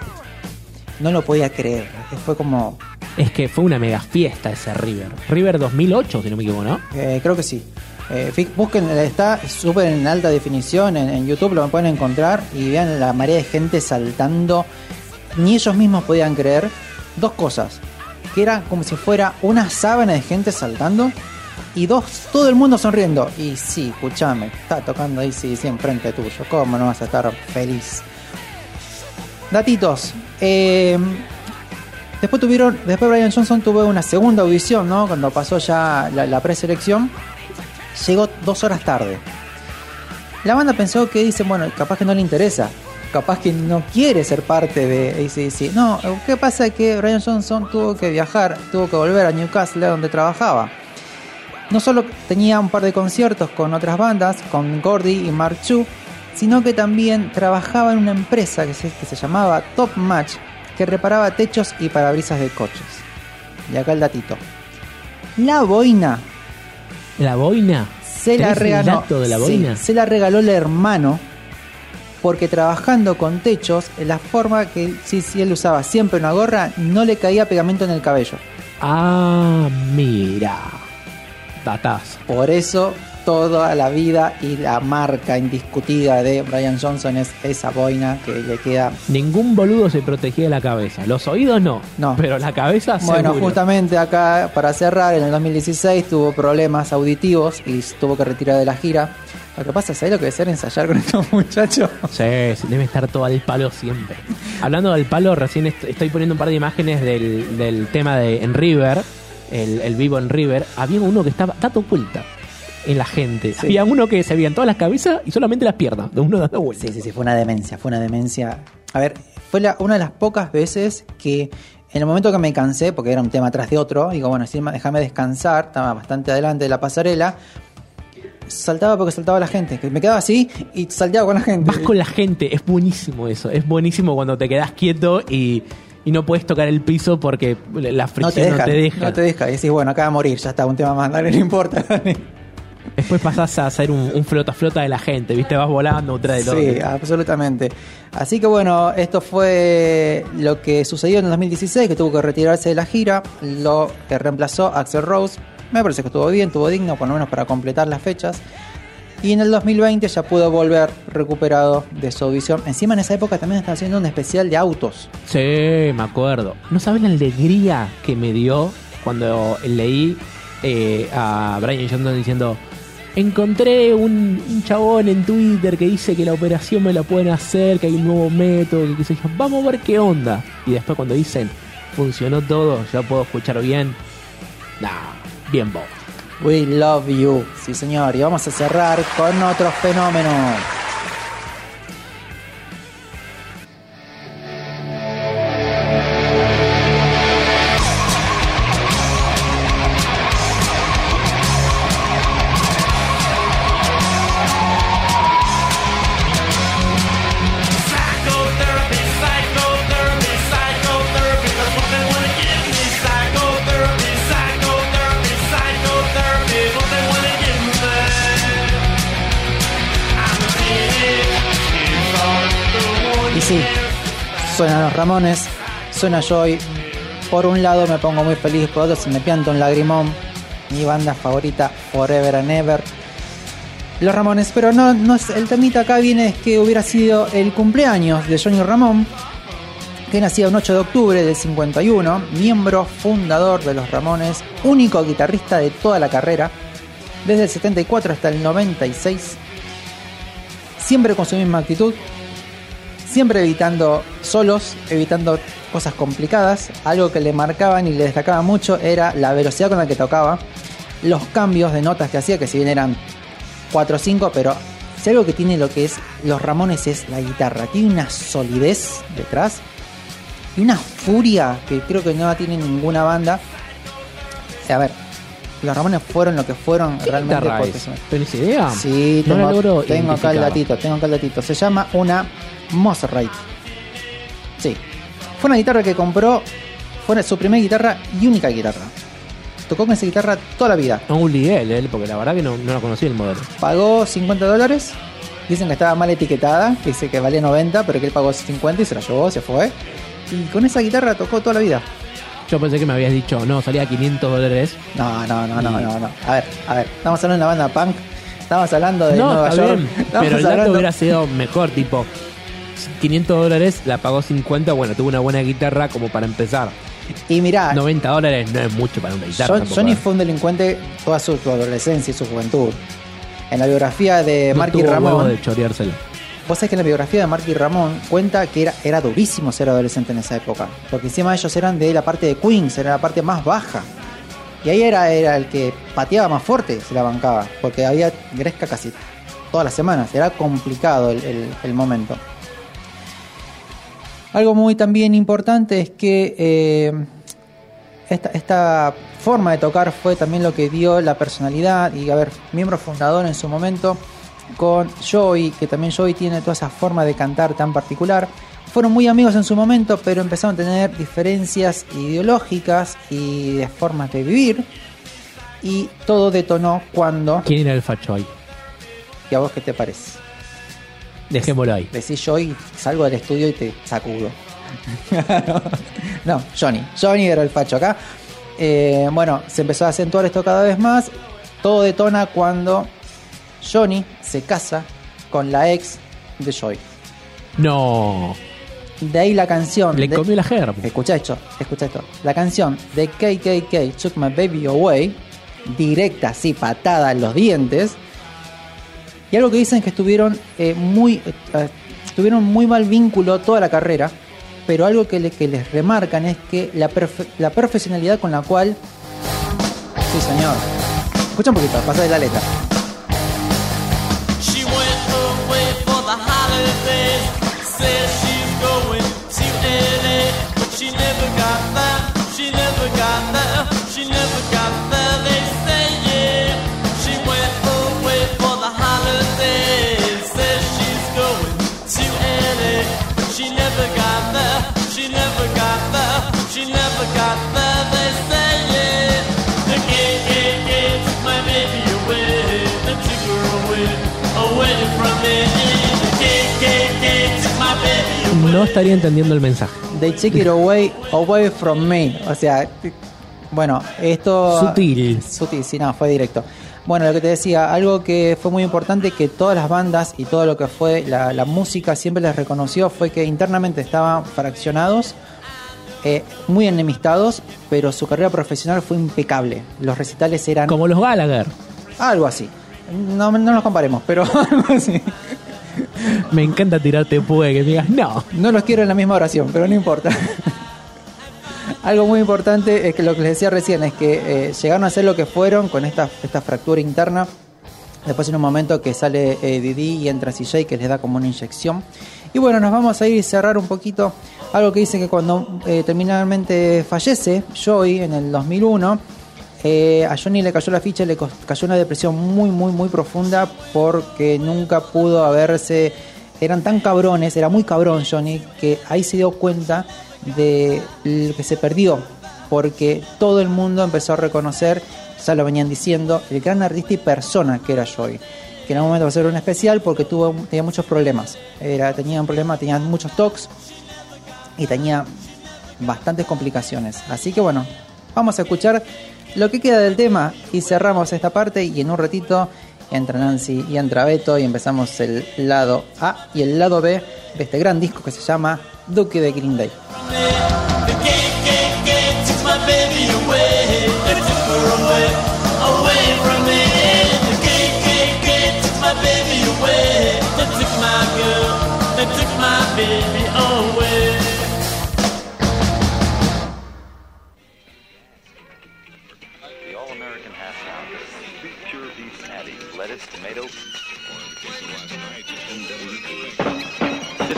no lo podía creer. Fue como. Es que fue una mega fiesta ese River. River 2008, si no me equivoco, ¿no? eh, creo que sí. Eh, busquen, está súper en alta definición en, YouTube, lo pueden encontrar y vean la marea de gente saltando. Ni ellos mismos podían creer dos cosas: que era como si fuera una sábana de gente saltando y dos, todo el mundo sonriendo. Y sí, escuchame, está tocando ahí sí, sí, enfrente tuyo. ¿Cómo no vas a estar feliz? Datitos. eh, después tuvieron, después Brian Johnson tuvo una segunda audición, ¿no? Cuando pasó ya la preselección, llegó dos horas tarde. La banda pensó que dice, bueno, capaz que no le interesa, capaz que no quiere ser parte de ACDC. No, ¿qué pasa? Que Brian Johnson tuvo que viajar, tuvo que volver a Newcastle donde trabajaba. No solo tenía un par de conciertos con otras bandas, con Gordy y Mark Chu, sino que también trabajaba en una empresa que se, que se llamaba Top Match, que reparaba techos y parabrisas de coches. Y acá el datito. La boina La boina. se la ¿Tenés el regaló. de la sí, boina? se la regaló el hermano. Porque trabajando con techos, la forma que si, si él usaba siempre una gorra, no le caía pegamento en el cabello. Ah, mira. Datazo. Por eso toda la vida y la marca indiscutida de Brian Johnson es esa boina que le queda. Ningún boludo se protegía la cabeza. Los oídos no. No. Pero la cabeza Bueno, seguro. justamente acá, para cerrar, en el 2016 tuvo problemas auditivos y tuvo que retirar de la gira. Lo que pasa es ahí lo que debe ser ensayar con estos muchachos. Sí, sí, debe estar todo al palo siempre. Hablando del palo, recién est- estoy poniendo un par de imágenes del, del tema de en River, el, el vivo en River. Había uno que estaba dando vuelta en la gente. Sí. Había uno que se veían todas las cabezas y solamente las piernas, de uno dando vuelta. Sí, sí, sí, fue una demencia, fue una demencia. A ver, fue la- una de las pocas veces que en el momento que me cansé, porque era un tema tras de otro, digo, bueno, sí, déjame descansar, estaba bastante adelante de la pasarela, saltaba porque saltaba la gente, que me quedaba así y salteaba con la gente. Vas con la gente, es buenísimo eso. Es buenísimo cuando te quedas quieto y, y no puedes tocar el piso porque la no fricción te deja, no te deja. no te deja. Y decís, bueno, acaba de morir, ya está, un tema más, dale, no importa. dale. Después pasás a hacer un, un flota flota de la gente, ¿viste? Vas volando otra de Sí, absolutamente. Así que bueno, esto fue lo que sucedió en el 2016, que tuvo que retirarse de la gira, lo que reemplazó Axel Rose. Me parece que estuvo bien, estuvo digno, por lo menos para completar las fechas. Y en el 2020 ya pudo volver recuperado de su audición. Encima en esa época también estaba haciendo un especial de autos. Sí, me acuerdo. ¿No sabes la alegría que me dio cuando leí eh, a Brian Johnson diciendo encontré un, chabón en Twitter que dice que la operación me la pueden hacer, que hay un nuevo método, que qué sé vamos a ver qué onda. Y después cuando dicen funcionó todo, ya puedo escuchar bien. Nah, bien vos. We love you. Sí, señor. Y vamos a cerrar con otro fenómeno. Ramones, suena Joy. Por un lado me pongo muy feliz, por otro se me pianta un lagrimón. Mi banda favorita, Forever and Ever. Los Ramones, pero no, no es, el temita acá viene es que hubiera sido el cumpleaños de Johnny Ramón, que nacía un 8 de octubre del 51, miembro fundador de los Ramones, único guitarrista de toda la carrera, desde el 74 hasta el 96, siempre con su misma actitud, siempre evitando solos, evitando cosas complicadas. Algo que le marcaban y le destacaba mucho era la velocidad con la que tocaba, los cambios de notas que hacía, que si bien eran 4 o 5, pero si algo que tiene lo que es los Ramones es la guitarra. Tiene una solidez detrás y una furia que creo que no la tiene ninguna banda. A ver, los Ramones fueron lo que fueron ¿Qué realmente porque ¿Tenés idea? Sí, no tengo, tengo acá el datito, tengo acá el datito. Se llama una Mosrite. Sí. Fue una guitarra que compró, fue su primera guitarra y única guitarra. Tocó con esa guitarra toda la vida. No, un Liguel, él, porque la verdad que no, no la conocí el modelo. Pagó 50 dólares. Dicen que estaba mal etiquetada, que dice que valía 90, pero que él pagó 50 y se la llevó, se fue. Y con esa guitarra tocó toda la vida. Yo pensé que me habías dicho, no, salía 500 dólares. No, no, no, no, no, no. A ver, a ver, estamos hablando de una banda punk. Estamos hablando de no, Nueva York. bien, pero el dato hablando- hubiera sido mejor, tipo 500 dólares, la pagó 50, bueno, tuvo una buena guitarra como para empezar. Y mirá, 90 dólares no es mucho para una guitarra. Tampoco, Johnny ¿eh? fue un delincuente toda su, su adolescencia y su juventud. En la biografía de No Marky Ramón, de choreárselo. vos sabés que en la biografía de Marky Ramón cuenta que era, era durísimo ser adolescente en esa época. Porque encima ellos eran de la parte de Queens, era la parte más baja. Y ahí era, era el que pateaba más fuerte, se la bancaba. Porque había gresca casi todas las semanas. Era complicado el, el- el momento. Algo muy también importante es que eh, esta, esta forma de tocar fue también lo que dio la personalidad y, a ver, miembro fundador en su momento con Joey, que también Joey tiene toda esa forma de cantar tan particular. Fueron muy amigos en su momento, pero empezaron a tener diferencias ideológicas y de formas de vivir. Y todo detonó cuando... ¿Quién era el facho ahí? ¿Y a vos qué te parece? Dejémoslo ahí. Decís Joey, salgo del estudio y te sacudo. no, Johnny. Johnny era el facho acá. Eh, bueno, se empezó a acentuar esto cada vez más. Todo detona cuando Johnny se casa con la ex de Joey. No, De ahí la canción. le de- comió la germa. Escucha esto, escucha esto. La canción de KKK Took My Baby Away, directa, así, patada en los dientes. Y algo que dicen es que estuvieron eh, muy. eh, tuvieron muy mal vínculo toda la carrera. Pero algo que, le- que les remarcan es que la, perfe- la profesionalidad con la cual. Sí, señor. Escucha un poquito, pasa de la letra. No estaría entendiendo el mensaje. They take it away, away from me. O sea, bueno, esto. Sutil. Sutil, sí, no, fue directo. Bueno, lo que te decía, algo que fue muy importante que todas las bandas y todo lo que fue la, la música siempre les reconoció fue que internamente estaban fraccionados, eh, muy enemistados, pero su carrera profesional fue impecable. Los recitales eran Como los Gallagher. algo así. No, no nos comparemos, pero algo así. Me encanta tirarte pue, que digas, no. No los quiero en la misma oración, pero no importa. Algo muy importante es que lo que les decía recién es que eh, llegaron a ser lo que fueron con esta, esta fractura interna. Después en un momento que sale eh, Didi y entra CJ que les da como una inyección. Y bueno, nos vamos a ir y cerrar un poquito. Algo que dice que cuando eh, terminalmente fallece Joey en el 2001, eh, a Johnny le cayó la ficha, le cayó una depresión muy, muy, muy profunda porque nunca pudo haberse. Eran tan cabrones, era muy cabrón Johnny, que ahí se dio cuenta de lo que se perdió. Porque todo el mundo empezó a reconocer, ya lo venían diciendo, el gran artista y persona que era Joey. Que en algún momento va a ser un especial porque tuvo, tenía muchos problemas. Tenía un problema, tenía muchos tocs y tenía bastantes complicaciones. Así que bueno, vamos a escuchar lo que queda del tema y cerramos esta parte y en un ratito entra Nancy y entra Beto y empezamos el lado A y el lado B de este gran disco que se llama Duque de Green Day.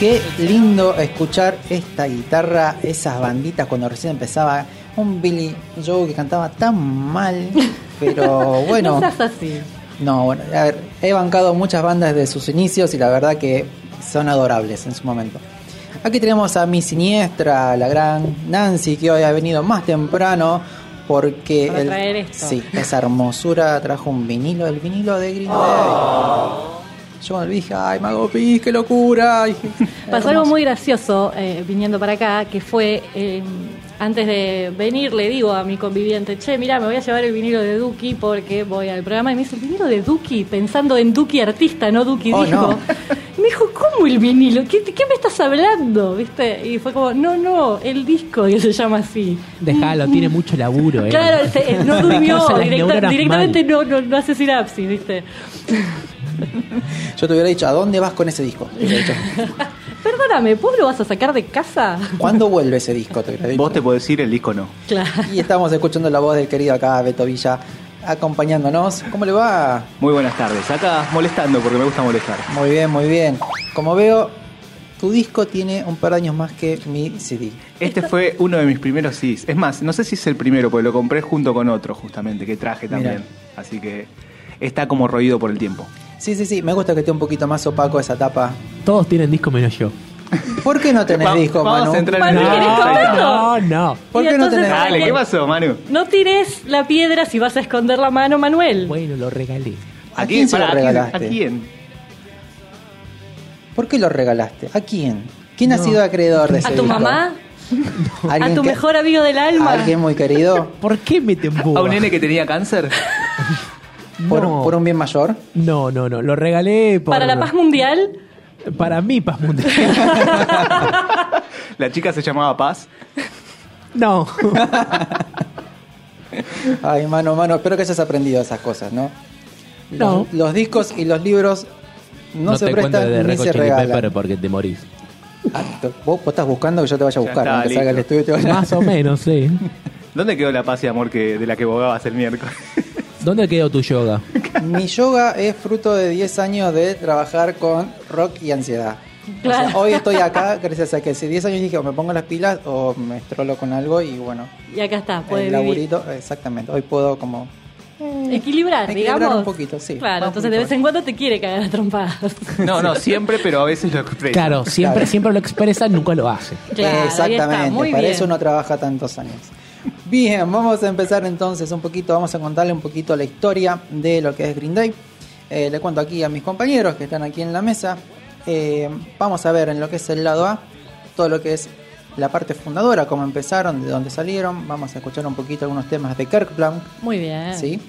Qué lindo escuchar esta guitarra, esas banditas cuando recién empezaba. Un Billy Joe que cantaba tan mal, pero bueno. No seas así. No, bueno, a ver, he bancado muchas bandas desde sus inicios y la verdad que son adorables en su momento. Aquí tenemos a mi siniestra, la gran Nancy, que hoy ha venido más temprano porque Para traer esto. sí, esa hermosura trajo un vinilo, el vinilo de Green Day. Yo cuando le dije, ay, Mago Pis, qué locura. Pasó algo muy gracioso eh, viniendo para acá, que fue, eh, antes de venir le digo a mi conviviente, che, mira, me voy a llevar el vinilo de Duki porque voy al programa y me dice, ¿el vinilo de Duki? Pensando en Duki artista, no Duki Oh, disco. no. Me dijo, ¿cómo el vinilo? ¿Qué, ¿Qué me estás hablando? ¿Viste? Y fue como, no, no, el disco que se llama así. Déjalo, tiene mucho laburo. eh. Claro, eh, no durmió, directa- directamente no, no, no hace sinapsis, ¿viste? Yo te hubiera dicho, ¿a dónde vas con ese disco? Te hubiera dicho. Perdóname, ¿vos lo vas a sacar de casa? ¿Cuándo vuelve ese disco? Te hubiera dicho. Vos te podés decir, el disco no. Claro. Y estamos escuchando la voz del querido acá, Beto Villa, acompañándonos. ¿Cómo le va? Muy buenas tardes. Acá molestando porque me gusta molestar. Muy bien, muy bien. Como veo, tu disco tiene un par de años más que mi CD. Este fue uno de mis primeros CDs. Es más, no sé si es el primero, porque lo compré junto con otro, justamente, que traje también. Así que está como roído por el tiempo. Sí, sí, sí, me gusta que esté un poquito más opaco esa tapa. Todos tienen disco menos yo. ¿Por qué no tenés Va- disco, vamos Manu? a entrar Manu, en ¿querés el- comentar? No, no. ¿Por Y qué no entonces, tenés Dale, ¿qué pasó, Manu? No tires la piedra si vas a esconder la mano, Manuel. Bueno, lo regalé. ¿A quién se lo Pará, regalaste? ¿A quién? ¿Por qué lo regalaste? ¿A quién? ¿Quién ha sido acreedor de ese ¿A tu disco? mamá? ¿A ¿Alguien tu que- mejor amigo del alma? ¿Alguien muy querido? ¿Por qué me? ¿A un nene que tenía cáncer? ¿Por, no. por un bien mayor? no, no, no. Lo regalé por... ¿Para la paz mundial? Para mí, paz mundial. La chica se llamaba Paz. no. Ay, mano, mano, espero que hayas aprendido esas cosas, ¿no? No. los discos y los libros no, No, se te prestan de ni se regalan. Porque te morís. Ah, vos, vos estás buscando que yo te vaya a buscar, está, aunque salga el estudio y te vaya Más o menos, sí. ¿Dónde quedó la paz y amor que, de la que bogabas el miércoles? ¿Dónde quedó tu yoga? Mi yoga es fruto de 10 años de trabajar con rock y ansiedad. O sea, hoy estoy acá gracias a que hace 10 años dije o me pongo las pilas o me estrolo con algo y bueno, Y acá está, puede el vivir. laburito, exactamente. Hoy puedo como Equilibrar, Equilibrar digamos. un poquito, sí. Claro, entonces de vez en cuando te quiere cagar a trompadas. No, no, siempre, pero a veces lo expreso. Claro, siempre, Claro. siempre lo expresa, nunca lo hace. Claro, ahí Exactamente, está, muy para bien. eso uno trabaja tantos años. Bien, vamos a empezar entonces un poquito, vamos a contarle un poquito la historia de lo que es Green Day. Eh, le cuento aquí a mis compañeros que están aquí en la mesa. Eh, vamos a ver en lo que es el lado A, todo lo que es la parte fundadora, cómo empezaron, de dónde salieron. Vamos a escuchar un poquito algunos temas de Kirk Plunk, Muy bien. ¿sí?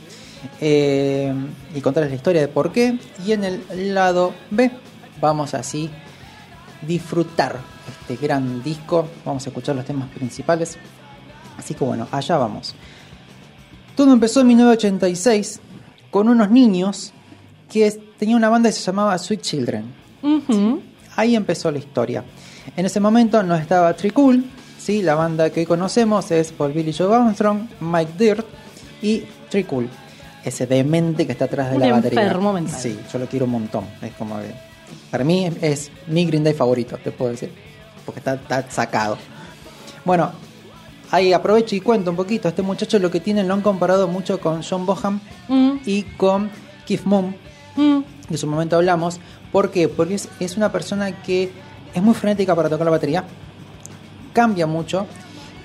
Eh, y contarles la historia de por qué. Y en el lado B vamos así disfrutar este gran disco. Vamos a escuchar los temas principales. Así que bueno, allá vamos. Todo empezó en 1986 con unos niños que tenían una banda que se llamaba Sweet Children. Ahí empezó la historia. En ese momento no estaba Tricool, ¿sí? la banda que hoy conocemos es Paul Billy Joe Armstrong, Mike Dirt y Tricool, ese demente que está atrás de Un la batería. enfermo mental. Sí, yo lo quiero un montón. Es como que, para mí es, es mi Green Day favorito, te puedo decir, porque está, está sacado. Bueno, ahí aprovecho y cuento un poquito. Este muchacho lo que tiene lo han comparado mucho con John Boham Mm, y con Keith Moon, mm. en su momento hablamos. ¿Por qué? Porque es, es una persona que es muy frenética para tocar la batería, cambia mucho.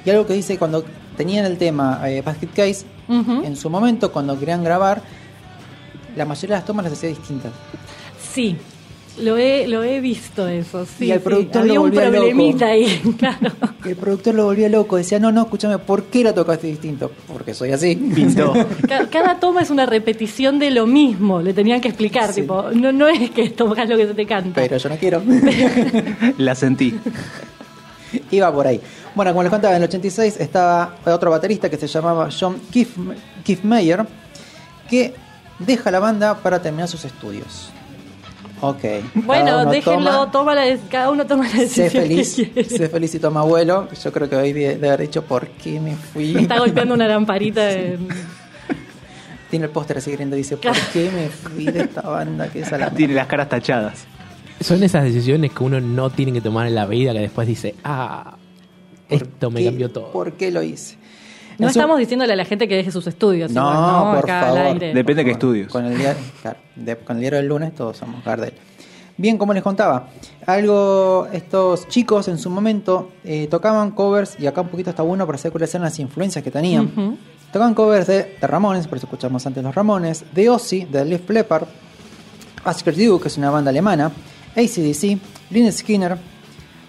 Y algo que dice cuando tenían el tema eh, Basket Case, en su momento, cuando querían grabar, la mayoría de las tomas las hacía distintas. Sí, lo he, lo he visto eso. Sí, Y sí. productor Había lo un volvía problemita loco. ahí, claro. El productor lo volvía loco, decía, no, no, escúchame, ¿por qué la tocaste distinto? Porque soy así. Pintó. Ca- Cada toma es una repetición de lo mismo, le tenían que explicar, Sí. tipo, no, no es que tocas lo que se te canta. Pero yo no quiero. La sentí. Iba por ahí. Bueno, como les contaba, en el 86 estaba otro baterista que se llamaba John Keith, Keith Mayer, que deja la banda para terminar sus estudios. Ok. Bueno, déjenlo, toma- toma la cada uno toma la Sé decisión feliz, que sé feliz y toma abuelo. Yo creo que hoy de, de haber dicho por qué me fui. Está golpeando una lamparita en... Tiene el póster así gritando y dice, ¿por qué me fui de esta banda que es a la Tiene las caras tachadas. Son esas decisiones que uno no tiene que tomar en la vida que después dice, ah, esto me ¿Qué- cambió todo. ¿Por qué lo hice? No estamos diciéndole a la gente que deje sus estudios. No, igual, ¿no? por Acá favor. Depende de qué estudios. Con el, de- con el diario del lunes todos somos Gardel. Bien, como les contaba, algo estos chicos en su momento eh, tocaban covers, y acá un poquito está bueno para hacer cuáles eran las influencias que tenían. Ujú. Tocaban covers de, de Ramones, por eso escuchamos antes los Ramones, de Ozzy, de Leaf Leppard, Asker Duke, que es una banda alemana, ACDC, Lynyrd Skinner,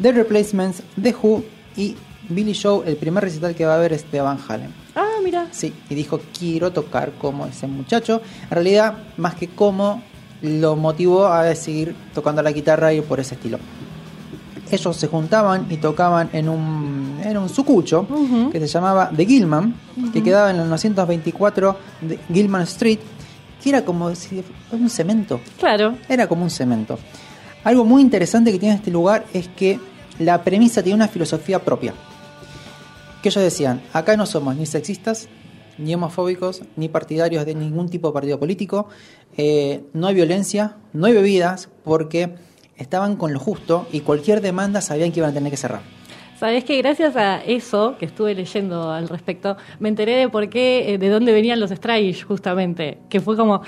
The Replacements, The Who y Billy Joe, el primer recital que va a haber es de Van Halen. Ah, mira. Sí, y dijo, quiero tocar como ese muchacho. En realidad, más que como, lo motivó a seguir tocando la guitarra y por ese estilo. Ellos se juntaban y tocaban en un, en un sucucho que se llamaba The Gilman, que quedaba en el 924 de Gilman Street, que era como si fuera un cemento. Claro. Era como un cemento. Algo muy interesante que tiene este lugar es que la premisa tiene una filosofía propia. Que ellos decían, acá no somos ni sexistas, ni homofóbicos, ni partidarios de ningún tipo de partido político, eh, no hay violencia, no hay bebidas, porque estaban con lo justo y cualquier demanda sabían que iban a tener que cerrar. Sabes que gracias a eso que estuve leyendo al respecto, me enteré de por qué, eh, de dónde venían los Strange, justamente. Que fue como,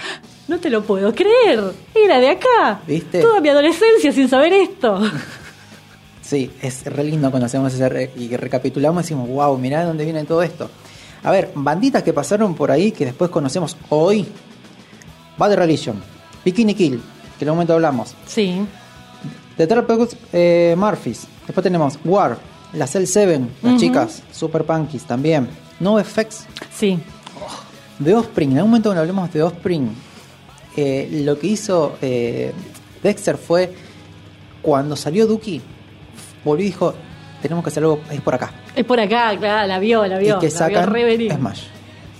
no te lo puedo creer, era de acá. ¿Viste? Toda mi adolescencia sin saber esto. Sí, es re lindo cuando hacemos ese re- y recapitulamos y decimos, wow, mirá de dónde viene todo esto. A ver, banditas que pasaron por ahí que después conocemos hoy. Bad Religion, Bikini Kill, que en un momento hablamos. Sí. The Trapez eh, Murphys. Después tenemos War, la Cell 7, las chicas, Super Punkies también. No Effects, Sí. The Offspring. En algún momento cuando hablemos de Offspring, eh, lo que hizo eh, Dexter fue cuando salió Dookie, volvió y dijo: Tenemos que hacer algo, es por acá. Es por acá, claro, la vio, la vio. y que vio sacan venir. Smash.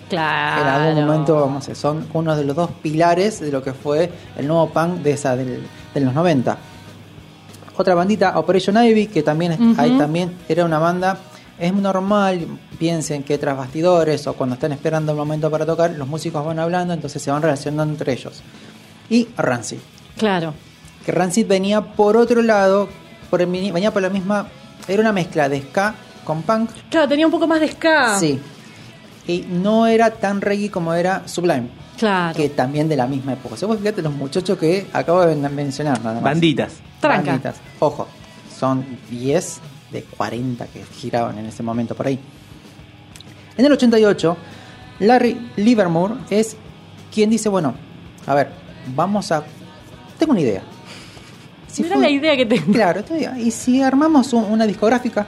Claro. En algún momento, vamos a decir, son uno de los dos pilares de lo que fue el nuevo punk de esa del, de los 90. Otra bandita, Operation Ivy, que también ahí también era una banda. Es normal, piensen que tras bastidores o cuando están esperando el momento para tocar, los músicos van hablando, entonces se van relacionando entre ellos. Y Rancid, Claro. que Rancid venía por otro lado, por el mini- venía por la misma, era una mezcla de ska con punk, Claro, tenía un poco más de ska. sí, y no era tan reggae como era Sublime Claro. que también de la misma época. O sea, vos fíjate los muchachos que acabo de mencionar nada más. Banditas. Tranca. Banditas. Ojo, son 10 de 40 que giraban en ese momento por ahí. En el 88, Larry Livermore es quien dice, bueno, a ver, vamos a... Tengo una idea. Si Mira fue- la idea que tengo. Claro, y si armamos un- una discográfica,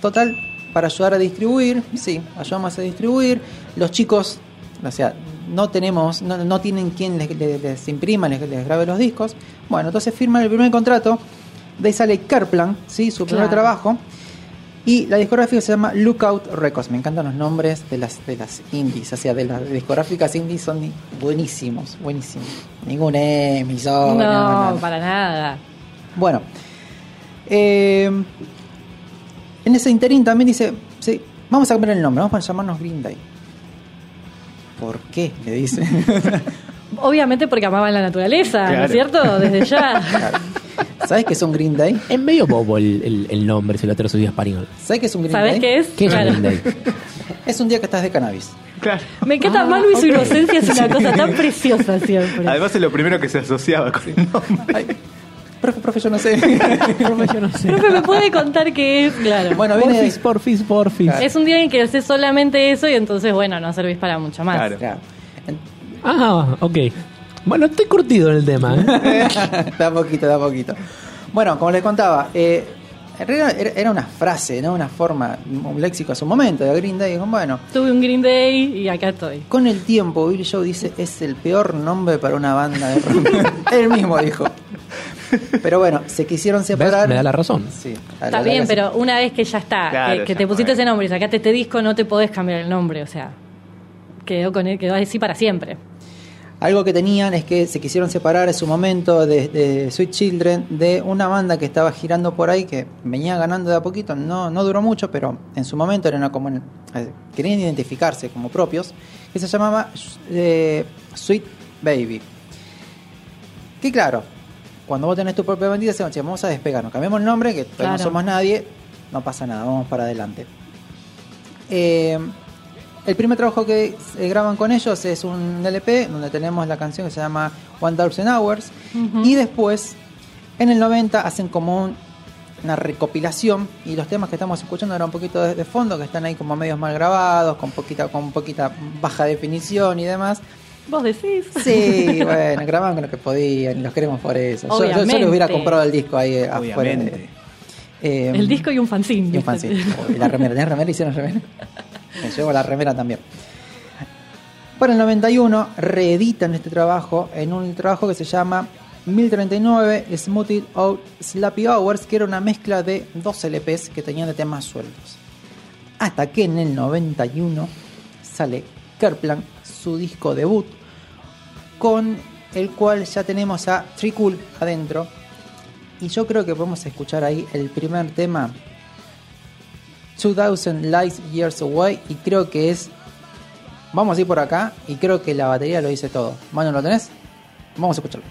total, para ayudar a distribuir, sí, ayudamos a distribuir, los chicos, o sea, no tenemos, no, no tienen quien les, les- les imprima, les, les grabe los discos, bueno, entonces firman el primer contrato, de ahí sale Carplan, ¿sí? su primer Claro. trabajo, y la discográfica se llama Lookout Records. Me encantan los nombres de las, de las indies, o sea, de las discográficas indies son buenísimos, buenísimos. Ningún emisor, No, nada. para nada. Bueno, eh, en ese interín también dice, sí, vamos a cambiar el nombre, vamos a llamarnos Green Day. ¿Por qué? Le dice. Obviamente porque amaban la naturaleza, ¿no Claro. es cierto? Desde ya. Claro. ¿Sabes qué es un Green Day? Es medio bobo el, el- el nombre si lo a español. ¿Sabes qué es un Green ¿Sabes Day? qué es? ¿Qué es Claro. Green Day? Es un día que estás de cannabis. Claro. Me encanta Ah, Manu y su inocencia, es una cosa tan preciosa siempre. Además es lo primero que se asociaba con el nombre. Ay, profe, profe, yo no sé. yo no sé. Profe, ¿me puede contar qué es? Claro. bueno, viene Porfis, porfis, porfis. es un día en que haces solamente eso y entonces, bueno, no servís para mucho más. Claro. Claro. Ah, ok. Bueno, estoy curtido en el tema. ¿eh? da poquito, da poquito. Bueno, como les contaba, eh, en realidad era, era una frase, ¿no? Una forma, un léxico a su momento de Green Day. Dijo, Bueno, Tuve un Green Day y acá estoy. con el tiempo, Billy Joe dice, es el peor nombre para una banda de rock. Él mismo dijo. Pero bueno, se quisieron separar. Me da la razón. Sí, la Está bien, pero una vez que ya está, Claro, que, que ya te pusiste ese nombre y sacaste este disco, no te podés cambiar el nombre, o sea, quedó con él, quedó así para siempre. Algo que tenían es que se quisieron separar en su momento de, de Sweet Children de una banda que estaba girando por ahí que venía ganando de a poquito, no, no duró mucho, pero en su momento era una como eh, querían identificarse como propios, que se llamaba eh, Sweet Baby. Que claro, cuando vos tenés tu propia bandita, decimos, "Che, vamos a despegarnos, cambiamos el nombre, que todavía no Claro. somos nadie, no pasa nada, vamos para adelante. Eh, el primer trabajo que eh, graban con ellos es un LP donde tenemos la canción que se llama One Thousand Hours y después en el 90 hacen como un- una recopilación y los temas que estamos escuchando ahora un poquito de, de fondo que están ahí como medios mal grabados con poquita con poquita baja definición y demás Vos decís. sí bueno grababan con lo que podían y los queremos por eso yo, yo- yo les Obviamente. hubiera comprado el disco ahí eh, afuera Obviamente. eh, El disco y un fanzine. y un fanzine. La remera, ¿tenés remera? ¿Hicieron remera? Me llevo la remera también. Para el 91 reeditan este trabajo en un trabajo que se llama 1039 Smoothie Out Slappy Hours, que era una mezcla de dos LPs que tenían de temas sueltos. Hasta que en el 91 sale Kerplan, su disco debut, con el cual ya tenemos a Tricool adentro. Y yo creo que podemos escuchar ahí el primer tema 2000 Light Years Away y creo que es vamos a ir por acá y creo que la batería lo dice todo Manu ¿lo tenés? vamos a escucharlo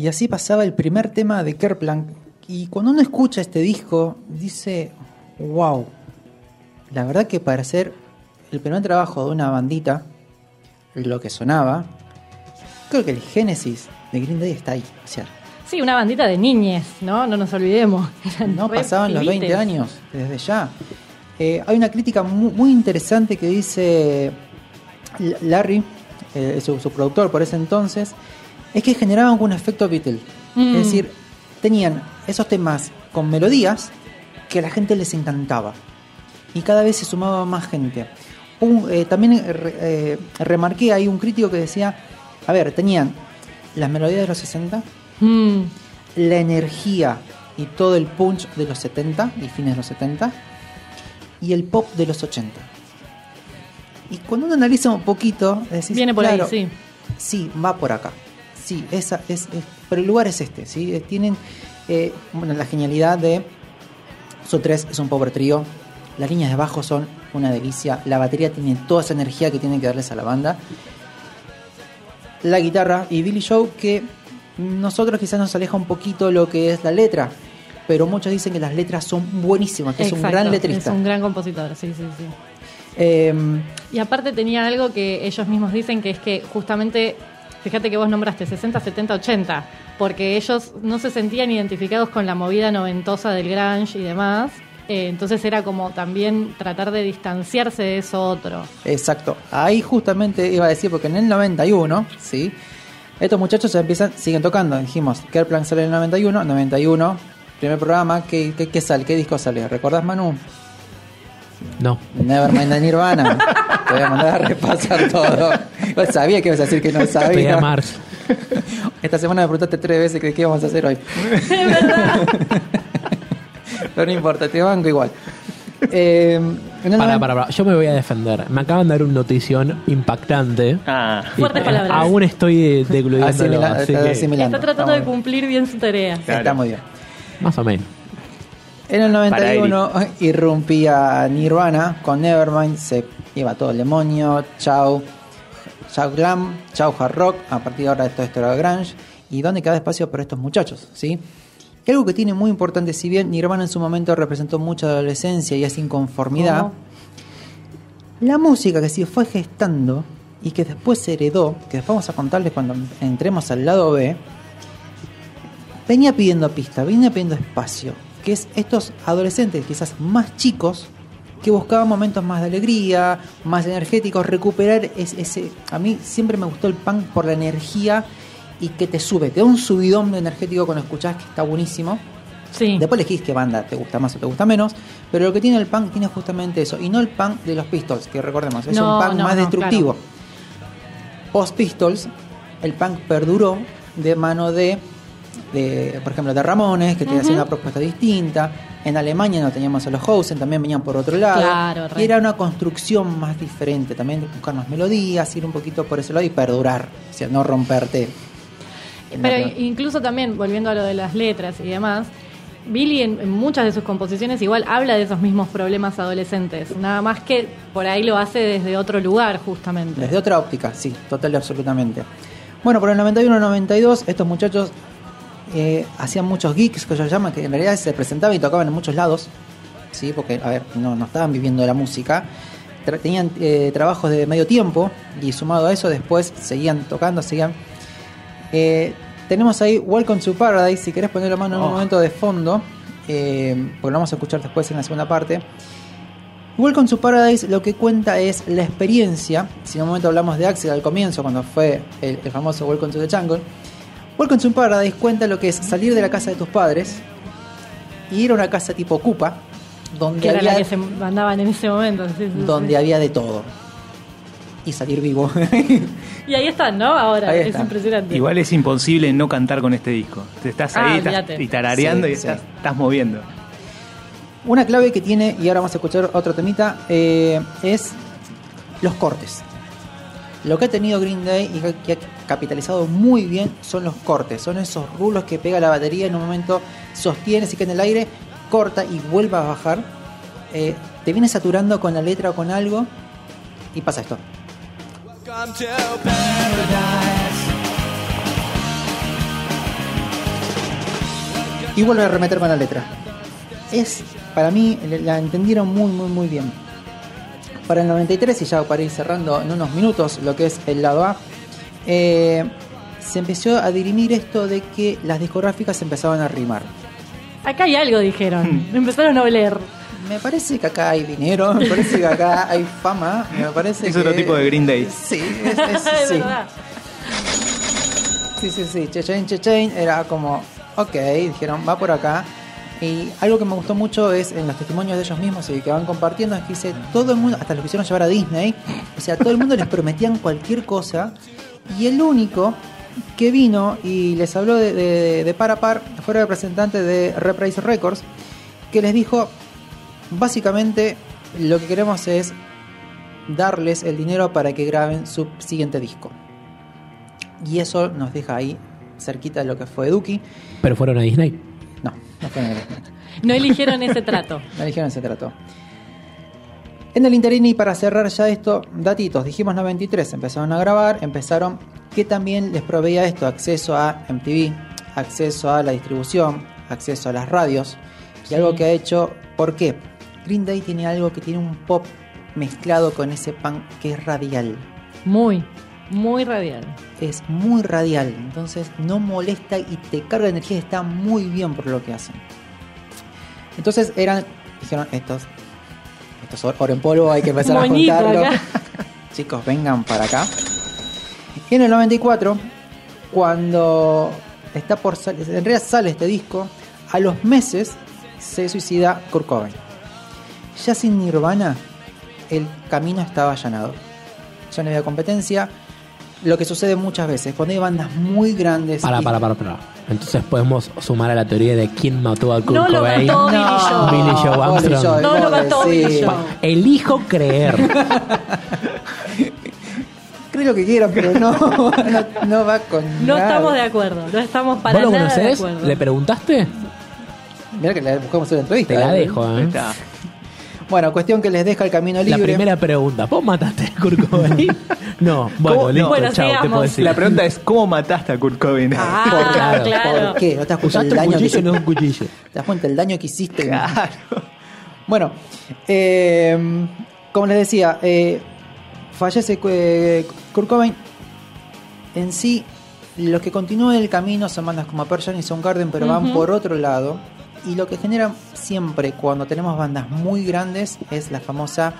y así pasaba el primer tema de Kerplank y cuando uno escucha este disco dice wow la verdad que para ser el primer trabajo de una bandita lo que sonaba creo que el génesis de Green Day está ahí o sea Sí, una bandita de niñes, ¿no? No nos olvidemos. No pasaban los 20 pibites. años, desde ya. Eh, hay una crítica mu- muy, interesante que dice Larry, eh, su, su productor por ese entonces, es que generaban un efecto Beatle. Mm. Es decir, tenían esos temas con melodías que a la gente les encantaba. Y cada vez se sumaba más gente. Un- eh, también eh, eh, remarqué ahí un crítico que decía, a ver, tenían las melodías de los 60, Mm, la energía y todo el punch de los 70 y fines de los 70 y el pop de los 80. Y cuando uno analiza un poquito, decís, Viene por claro, ahí, sí. sí, va por acá. Sí, esa es, es- pero el lugar es este, ¿sí? Eh, Tienen eh, bueno, la genialidad de So 3 es un power trío. Las líneas de bajo son una delicia. La batería tiene toda esa energía que tiene que darles a la banda. La guitarra y Billy Joe que nosotros quizás nos aleja un poquito lo que es la letra. Pero muchos dicen que las letras son buenísimas, que es un gran letrista. Es un gran compositor, sí, sí, sí. Em, Y aparte tenía algo que ellos mismos dicen que es que justamente, fíjate que vos nombraste 60, 70, 80, porque ellos no se sentían identificados con la movida noventosa del grunge y demás. eh, entonces era como también tratar de distanciarse de eso otro. Exacto. Ahí justamente iba a decir, porque en el 91, ¿sí? Estos muchachos empiezan, siguen tocando. Dijimos, Kerplank sale en el 91, 91, primer programa. ¿Qué, qué, qué sale? ¿Qué disco sale? ¿Recordás, Manu? No. Nevermind de Nirvana. Te voy a mandar a repasar todo. Yo sabía que ibas a decir que no Estoy a sabía. Mars. Esta semana me preguntaste tres veces que qué vamos a hacer hoy. Pero no importa, te banco igual. Eh, Para, para, para. Yo me voy a defender. Me acaban de dar una notición impactante. Ah, Fuertes palabras. Aún estoy Asimila- así está que. Está tratando de cumplir bien su tarea. bien. Está muy bien. más o menos. En el 91 irrumpía Nirvana con Nevermind, se iba todo el demonio, chao, chao glam, chao hard rock, a partir de ahora esto es todo grunge, y dónde queda espacio para estos muchachos, ¿sí? Y algo que tiene muy importante, si bien Nirvana en su momento representó mucha adolescencia y esa inconformidad, la música que se fue gestando y que después se heredó, que después vamos a contarles cuando entremos al lado B, venía pidiendo pista, venía pidiendo espacio, que es estos adolescentes quizás más chicos que buscaban momentos más de alegría, más energéticos, recuperar es- ese... A mí siempre me gustó el punk por la energía y que te sube, te da un subidón energético cuando escuchás que está buenísimo. Sí. Después elegís qué banda te gusta más o te gusta menos, pero lo que tiene el punk tiene justamente eso, y no el punk de los Pistols, que recordemos, es No, un punk no, más no, destructivo. Post Pistols, el punk perduró de mano de, de, por ejemplo, de Ramones, que te hacían una propuesta distinta. En Alemania no teníamos a los Hausen, también venían por otro lado. Claro, y era una construcción más diferente, también buscar más melodías, ir un poquito por ese lado y perdurar, o sea, no romperte. la Pero incluso también, volviendo a lo de las letras y demás, Billy en, en muchas de sus composiciones igual habla de esos mismos problemas adolescentes. Nada más que por ahí lo hace desde otro lugar, justamente. Desde otra óptica, sí, total y absolutamente. Bueno, por el 91-92 estos muchachos eh, hacían muchos geeks, que ellos llaman, que en realidad se presentaban y tocaban en muchos lados, ¿sí? porque, a ver, no, no estaban viviendo de la música. Tra- tenían eh, trabajos de medio tiempo y sumado a eso después seguían tocando, seguían... Eh, tenemos ahí Welcome to Paradise, si querés poner la mano en un Oh. momento de fondo, porque lo vamos a escuchar después en la segunda parte. Welcome to Paradise lo que cuenta es la experiencia. Si en un momento hablamos de Axel al comienzo, cuando fue el, el famoso Welcome to the Jungle, Welcome to Paradise cuenta lo que es salir de la casa de tus padres y ir a una casa tipo Cupa, donde, que era la había, que se mandaban en ese momento. sí, sí, sí. donde había de todo. Y salir vivo. Y ahí están, ¿no? Ahora, Ahí es impresionante. Igual es imposible no cantar con este disco. Te estás Ah, ahí estás- olvídate. y tarareando Sí, y sí. estás, estás moviendo. Una clave que tiene, y ahora vamos a escuchar otro temita, eh, es los cortes. Lo que ha tenido Green Day y que- que ha capitalizado muy bien son los cortes. Son esos rulos que pega la batería en un momento, sostiene, se queda en el aire, corta y vuelve a bajar. Eh, te viene saturando con la letra o con algo y pasa esto. Y vuelve a remeter con la letra. Es, para mí, la entendieron muy, muy, muy bien. Para el 93, y ya para ir cerrando en unos minutos lo que es el lado A, eh, se empezó a dirimir esto de que las discográficas empezaban a rimar. Acá hay algo, dijeron. Empezaron a oler. Me parece que acá hay dinero, me parece que acá hay fama, me parece Es que... otro tipo de Green Day. Sí, es, es- es sí. verdad. Sí, sí, sí. Chechain, Chechain era como, ok, dijeron, va por acá. Y algo que me gustó mucho es en los testimonios de ellos mismos y que van compartiendo es que dice, todo el mundo, hasta los quisieron llevar a Disney, o sea, todo el mundo les prometían cualquier cosa y el único que vino y les habló de, de, de par a par fue el representante de Reprise Records que les dijo, básicamente lo que queremos es darles el dinero para que graben su siguiente disco. Y eso nos deja ahí cerquita de lo que fue Duki. Pero fueron a Disney. No, no fue en el No eligieron ese trato. No eligieron ese trato. En el interín y para cerrar ya esto, datitos, dijimos 93, empezaron a grabar, empezaron que también les proveía esto, acceso a MTV, acceso a la distribución, acceso a las radios, y algo que ha hecho, ¿por qué? Green Day tiene algo que tiene un pop mezclado con ese punk que es radial, Muy, muy radial. es muy radial, entonces no molesta y te carga energía, está muy bien por lo que hacen. Entonces eran, dijeron, estos, estos or- oro en polvo, hay que empezar a juntarlo. acá. Chicos, vengan para acá. Y en el 94, cuando está por en realidad sale este disco, a los meses se suicida Kurt Cobain. Ya sin Nirvana, el camino estaba allanado. Ya no había competencia. Lo que sucede muchas veces, cuando hay bandas muy grandes. Para, y- para, para, para. Entonces podemos sumar a la teoría de quién mató a Kurt No lo Cobain. mató Billy Joe. Billy Joe Billy Armstrong. Joe, No lo mató sí. Billy Joe. Elijo creer. Creo lo que quieran, pero no, no, no va con. No nada. estamos de acuerdo, no estamos para ¿Vos lo nada de acuerdo. ¿Le preguntaste? Mirá que le buscamos una entrevista. Te la ¿eh? dejo, ¿eh? está. Bueno, cuestión que les deja el camino La libre. primera pregunta. ¿Vos mataste a Kurt Cobain? no. Bueno, ¿Cómo? listo, Bueno, chao. ¿Qué sigamos. puedo decir? La pregunta es, ¿cómo mataste a Kurt Cobain? Ah, Claro, claro. ¿Por qué? ¿No te ¿Usaste el daño que cuchillo o no hiciste? un cuchillo? ¿Te das cuenta el daño que hiciste? Claro. Bueno, eh, como les decía, eh, fallece eh, Kurt Cobain. En sí, los que continúan el camino son bandas como Pearl Jam y Soundgarden, pero van Ujú. por otro lado. Y lo que genera siempre cuando tenemos bandas muy grandes es la famosa,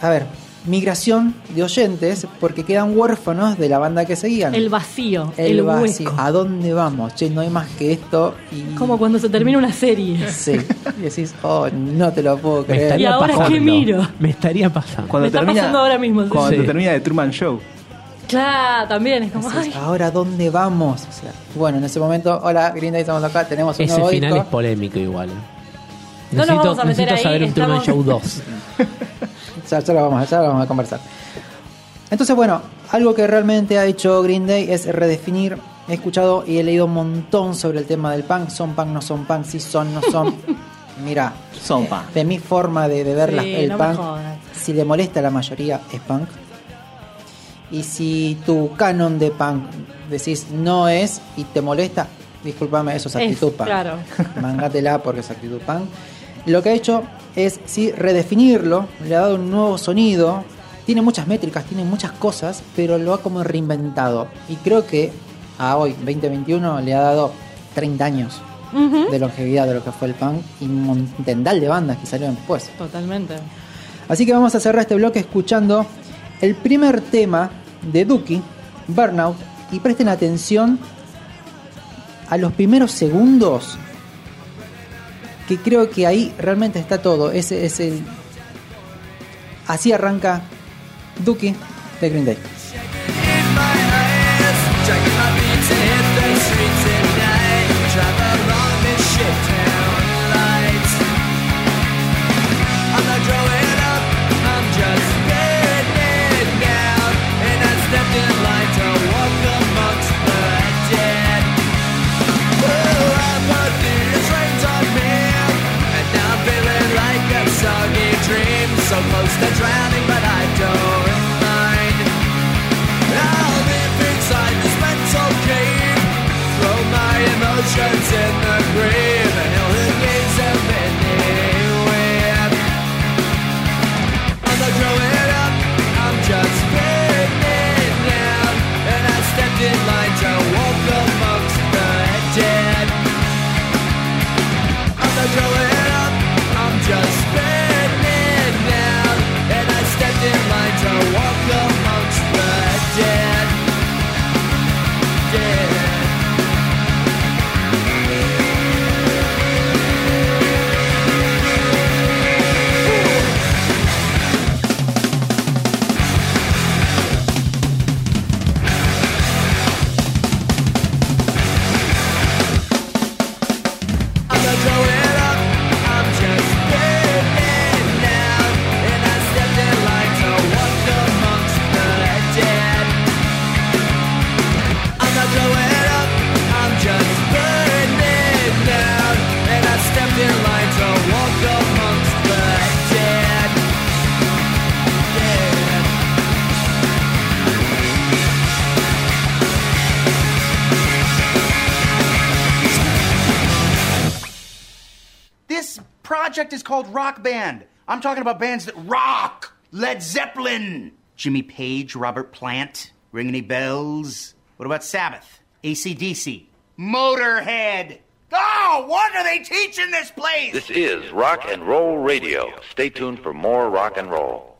a ver, migración de oyentes, porque quedan huérfanos de la banda que seguían. El vacío, el, El vacío. hueco. ¿A dónde vamos? Che, no hay más que esto. Y... Como cuando se termina una serie. Sí. Y decís, oh, no te lo puedo Me creer. estaría ¿Y ahora pasando. qué miro? Me estaría pasando. Cuando Me está termina, pasando ahora mismo, sí. Cuando Sí. termina de Truman Show. Claro, también es como, ay, Ahora, ¿dónde vamos? O sea, bueno, en ese momento, hola, Green Day, estamos acá, tenemos un Ese nuevo final disco. es polémico igual. ¿eh? No nos necesito vamos a meter necesito ahí, saber un Truman estamos- Show 2. Ya, ya lo vamos, ya lo vamos a conversar. Entonces, bueno, algo que realmente ha hecho Green Day es redefinir. He escuchado y he leído un montón sobre el tema del punk. Son punk, no son punk, si son, no son. Mira, Son pa. de mi forma de, de ver Sí, la- el no me punk, jodas. si le molesta a la mayoría, es punk. Y si tu canon de punk decís no es y te molesta, discúlpame, eso es Es, actitud punk. claro. Mángatela porque es actitud punk. Lo que ha hecho es sí redefinirlo, le ha dado un nuevo sonido. Tiene muchas métricas, tiene muchas cosas, pero lo ha como reinventado. Y creo que a hoy, 2021, le ha dado 30 años de longevidad de lo que fue el punk y un montendal de bandas que salieron después. totalmente. Así que vamos a cerrar este bloque escuchando el primer tema de Duki, Burnout, y presten atención a los primeros segundos, que creo que ahí realmente está todo. Ese es el. Así arranca Duki de Green Day. So close to drowning, but I don't mind. I'll live inside this mental cave. Throw my emotions in the grave, called Rock Band. I'm talking about bands that rock. Led Zeppelin. Jimmy Page, Robert Plant. Ring any bells? What about Sabbath? ACDC? Motorhead. Oh, what are they teaching this place? This is Rock and Roll Radio. Stay tuned for more rock and roll.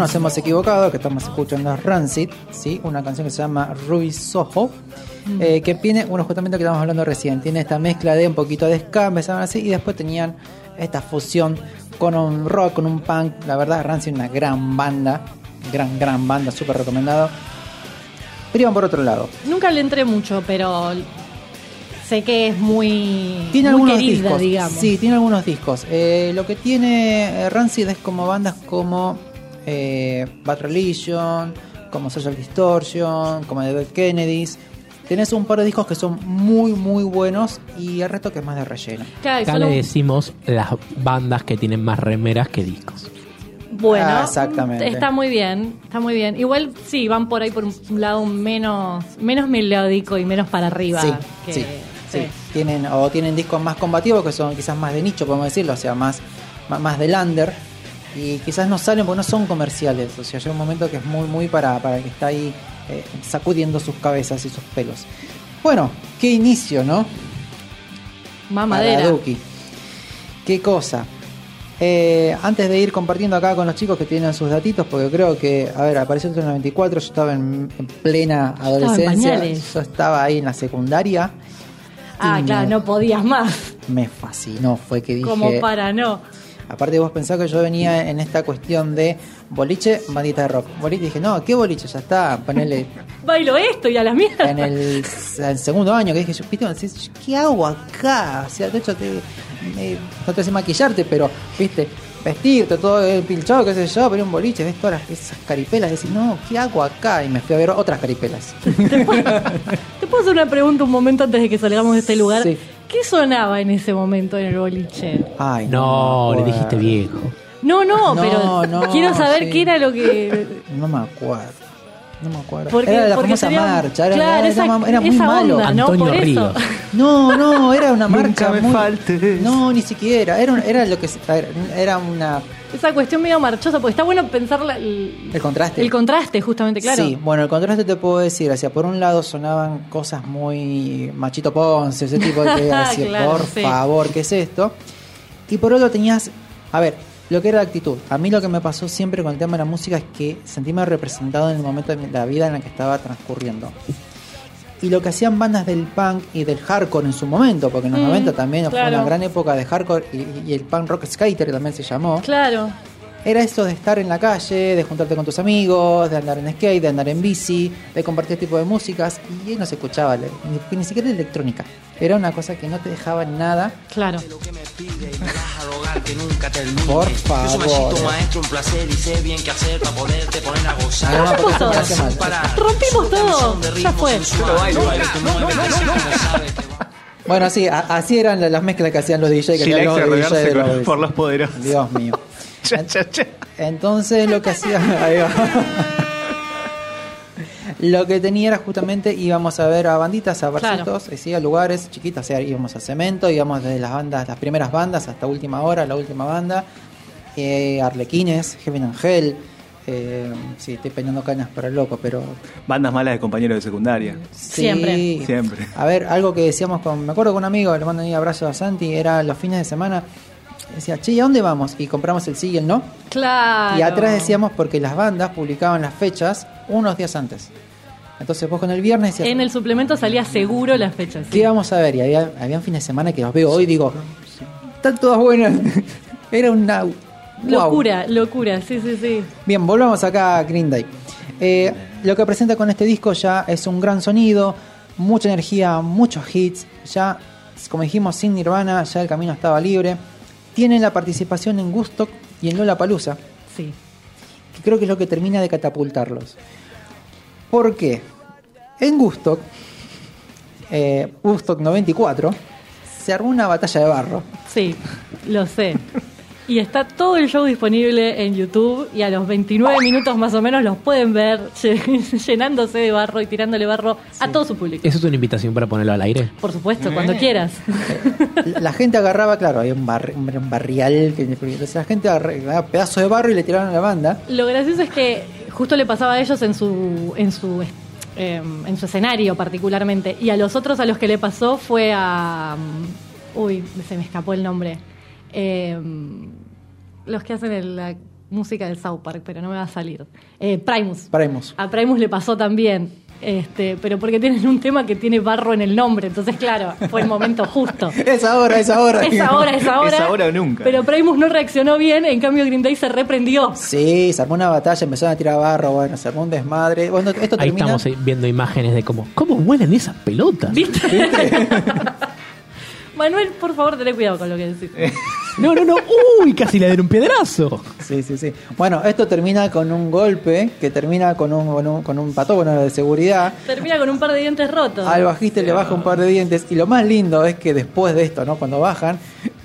Nos hemos equivocado, que estamos escuchando es Rancid, ¿sí? una canción que se llama Ruby Soho, eh, que tiene, bueno, justamente lo que estábamos hablando recién, tiene esta mezcla de un poquito de ska, empezaban así, y después tenían esta fusión con un rock, con un punk, la verdad, Rancid una gran banda, gran, gran banda, súper recomendado. Pero iban por otro lado. Nunca le entré mucho, pero sé que es muy, Tiene muy algunos querida, discos. digamos. Sí, tiene algunos discos. Eh, lo que tiene eh, Rancid es como bandas como eh, Bad Religion, como Social Distortion, como The Dead Kennedys. Tenés un par de discos que son muy, muy buenos y el resto que es más de relleno. Claro, Acá solo- le decimos las bandas que tienen más remeras que discos. Bueno, Ah, exactamente. está muy bien, está muy bien. Igual sí, van por ahí por un lado menos menos melódico y menos para arriba. Sí, que- sí, sí. Tienen, o tienen discos más combativos que son quizás más de nicho, podemos decirlo, o sea, más, más, más de lander. Y quizás no salen porque no son comerciales. O sea, llega un momento que es muy, muy para, para el que está ahí eh, sacudiendo sus cabezas y sus pelos. Bueno, qué inicio, ¿no? Más Para. Duki. Qué cosa. Eh, antes de ir compartiendo acá con los chicos que tienen sus datitos, porque creo que, a ver, apareció el 94, yo estaba en, en plena estaba en adolescencia, pañales. yo estaba ahí en la secundaria. Ah, claro, me- no podías más. Me fascinó, fue que dije. Como para no. Aparte, vos pensás que yo venía en esta cuestión de boliche, bandita de rock. Boliche, dije, no, ¿qué boliche? Ya está, ponele Bailo esto y a la mierda. en el, segundo año que dije yo, viste, ¿qué hago acá? O sea, de hecho, te, me- no te hace maquillarte, pero, viste, vestirte, todo el pilchado, qué sé yo, pero un boliche, ves todas las- esas caripelas, decís, no, ¿qué hago acá? Y me fui a ver otras caripelas. ¿Te puedo hacer una pregunta un momento antes de que salgamos de este lugar? Sí. ¿Qué sonaba en ese momento en el boliche? Ay, No, me le dijiste viejo. No, no, No, pero no, quiero saber sí. qué era lo que. No me acuerdo. No me acuerdo. Porque, era la porque famosa sería- marcha, era, claro, era, esa, era- era muy malo. onda, ¿no? Antonio eso. Ríos. No, no, era una marcha Nunca me muy... faltes. No, ni siquiera. Era, un- era lo que se- a ver, era una Esa cuestión medio marchosa, porque está bueno pensar la- el, el contraste. el contraste, justamente, claro. Sí, bueno, el contraste te puedo decir, hacia por un lado sonaban cosas muy machito Ponce, ese tipo de cosas, así, Claro, por sí. favor, ¿qué es esto? Y por otro tenías, a ver, lo que era la actitud. A mí lo que me pasó siempre con el tema de la música es que sentíme representado en el momento de la vida en la que estaba transcurriendo. Y lo que hacían bandas del punk y del hardcore en su momento, porque en los Mm, 90 también fue una gran época de hardcore y, y el punk rock skater también se llamó Claro. Era eso de estar en la calle, de juntarte con tus amigos, de andar en skate, de andar en bici, de compartir tipo de músicas, y no se escuchaba, ni, ni siquiera electrónica. Era una cosa que no te dejaba nada. Claro. Por favor. maestro, un placer y sé bien qué hacer para poderte poner a gozar. Además, porque esto me todos. hace mal. Rompimos todo. Ya fue. Bueno, sí, a- así eran la- las mezclas que hacían los DJ. Que DJ con- los- por los poderosos. Dios mío. Cha, cha, cha. Entonces lo que hacía. ahí va. Lo que tenía era justamente íbamos a ver a banditas, a Claro. barcitos, eh, sí, a lugares chiquitos, o sea, íbamos a cemento, íbamos desde las bandas, las primeras bandas hasta última hora, la última banda, eh, Arlequines, Heaven Angel, eh, sí, estoy peinando cañas para el loco, pero Bandas malas de compañeros de secundaria. sí. Siempre. Siempre. A ver, algo que decíamos con, me acuerdo con un amigo, le mando un abrazo a Santi, era los fines de semana, decía, che, ¿y ¿a dónde vamos? Y compramos el sí y el no. Claro. Y atrás decíamos porque las bandas publicaban las fechas unos días antes. Entonces vos con el viernes decías, En el suplemento salía seguro las fechas. ¿qué vamos a ver? Y había, había fines de semana que los veo hoy y digo, están todas buenas. Era una, Wow. Locura, locura, sí, sí, sí. Bien, volvamos acá a Green Day. Eh, lo que presenta con este disco ya es un gran sonido, mucha energía, muchos hits. Ya, como dijimos, sin Nirvana, ya el camino estaba libre. Tienen la participación en Gusto y en Lola Palusa, Sí. que creo que es lo que termina de catapultarlos. ¿Por qué? En Gusto, eh, Woodstock 94, se armó una batalla de barro. Sí, lo sé. Y está todo el show disponible en YouTube y a los 29 minutos más o menos los pueden ver lle- llenándose de barro y tirándole barro a todo su público. ¿Eso es una invitación para ponerlo al aire? Por supuesto, cuando quieras. La gente agarraba, claro, había un, barri- un barrial, que, entonces la gente agarraba pedazos de barro y le tiraban a la banda. Lo gracioso es que justo le pasaba a ellos en su en su eh, en su escenario particularmente y a los otros a los que le pasó fue a um, uy se me escapó el nombre Eh, los que hacen el- la música del South Park pero no me va a salir Eh, Primus Primus. a Primus le pasó también este pero porque tienen un tema que tiene barro en el nombre entonces claro fue el momento justo Es ahora, es ahora. es ahora, es ahora. Es ahora o nunca. Pero Primus no reaccionó bien, en cambio Green Day se reprendió. Sí, se armó una batalla, empezaron a tirar barro, bueno, se armó un desmadre. Bueno, esto Ahí termina. estamos eh, viendo imágenes de cómo, cómo vuelan esas pelotas. ¿Viste? Manuel, por favor, tené cuidado con lo que decís. No, no, no. Uy, casi le dieron un piedrazo. Sí, sí, sí. Bueno, esto termina con un golpe que termina con un, con un, con un patógono de seguridad. Termina con un par de dientes rotos. Al bajista le baja un par de dientes. Y lo más lindo es que después de esto, ¿no? Cuando bajan,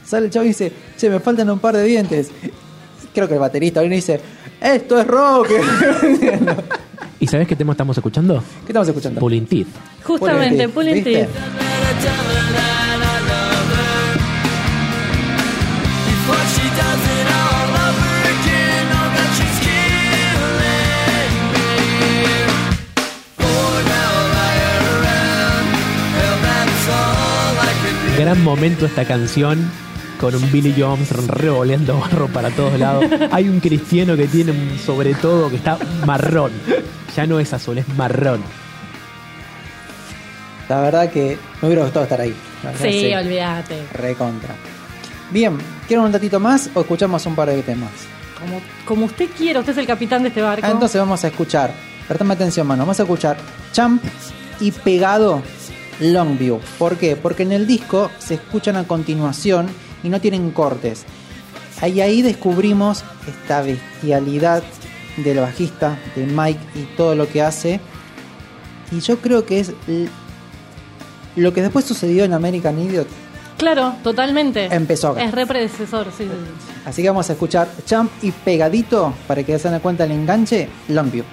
sale el chavo y dice, che, me faltan un par de dientes. Creo que el baterista viene y dice, esto es rock. ¿Y sabes qué tema estamos escuchando? ¿Qué estamos escuchando? Pulling Teeth. Justamente, Pulling Teeth, Gran momento esta canción con un Billy Jones revoleando barro para todos lados. Hay un cristiano que tiene un sobre todo que está marrón. Ya no es azul, es marrón. La verdad que me hubiera gustado estar ahí. Verdad, Sí, olvídate. Recontra. Bien, ¿quieren un ratito más o escuchamos un par de temas? Como, como usted quiera, usted es el capitán de este barco. Ah, entonces vamos a escuchar. Prestame atención, mano. Vamos a escuchar Champ y pegado Longview. ¿Por qué? Porque en el disco se escuchan a continuación y no tienen cortes. Ahí ahí descubrimos esta bestialidad del bajista, de Mike y todo lo que hace. Y yo creo que es lo que después sucedió en American Idiot. Claro, totalmente. Empezó acá. Es repredecesor, sí, sí, sí. Así que vamos a escuchar Champ y pegadito para que se den cuenta el enganche, Longview.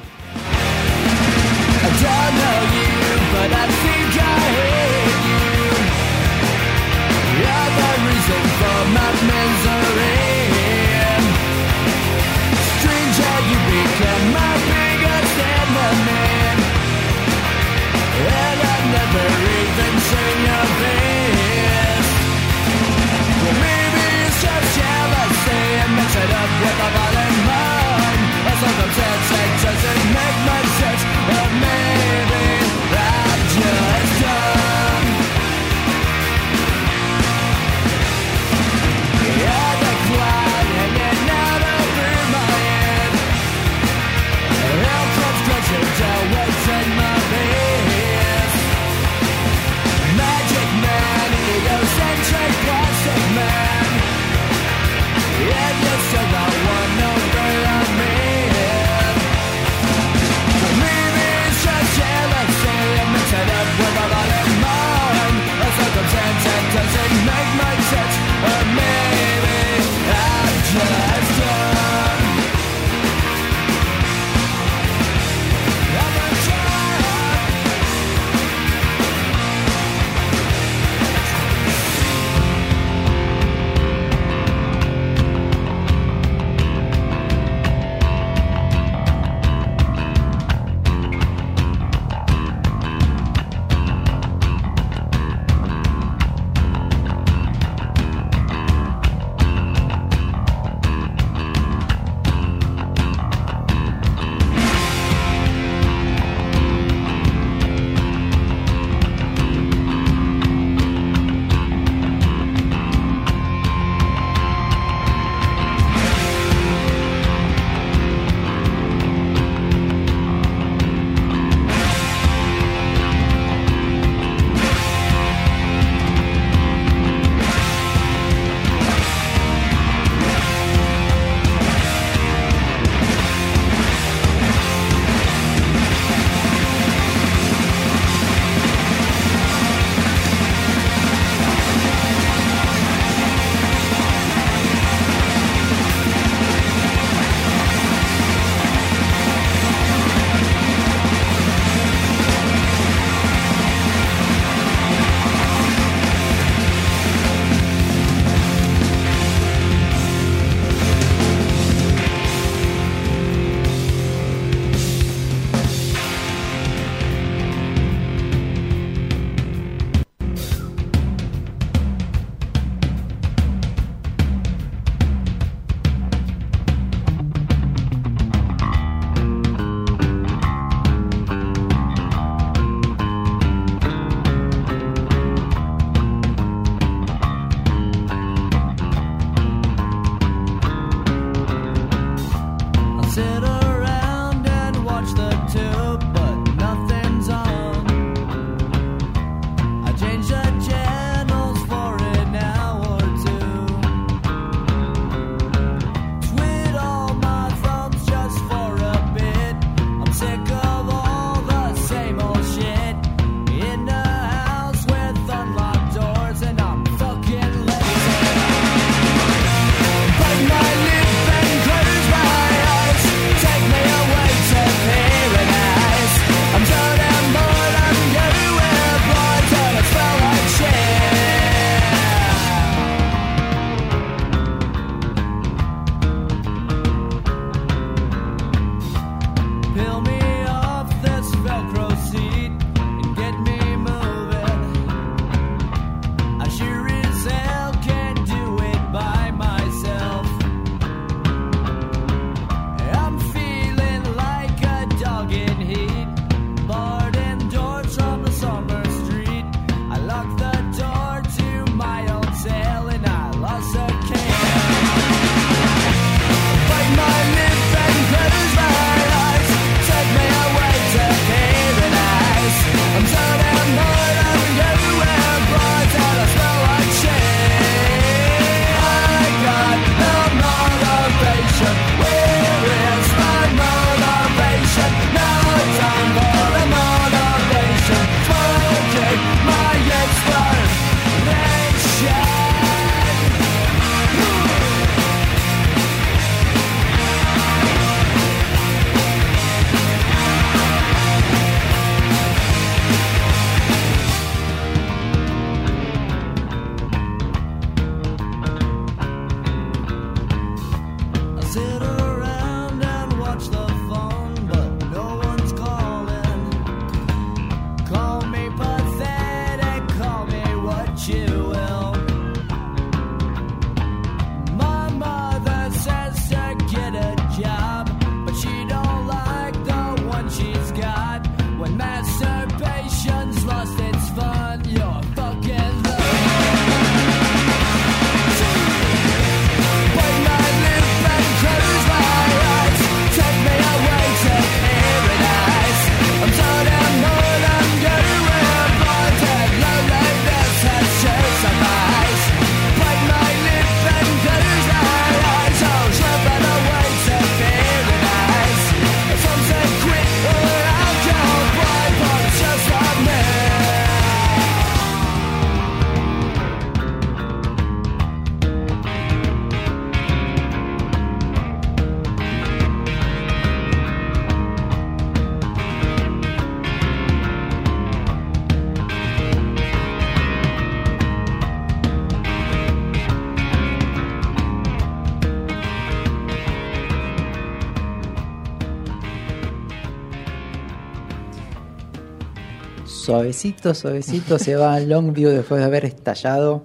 Suavecito, suavecito se va a Longview después de haber estallado.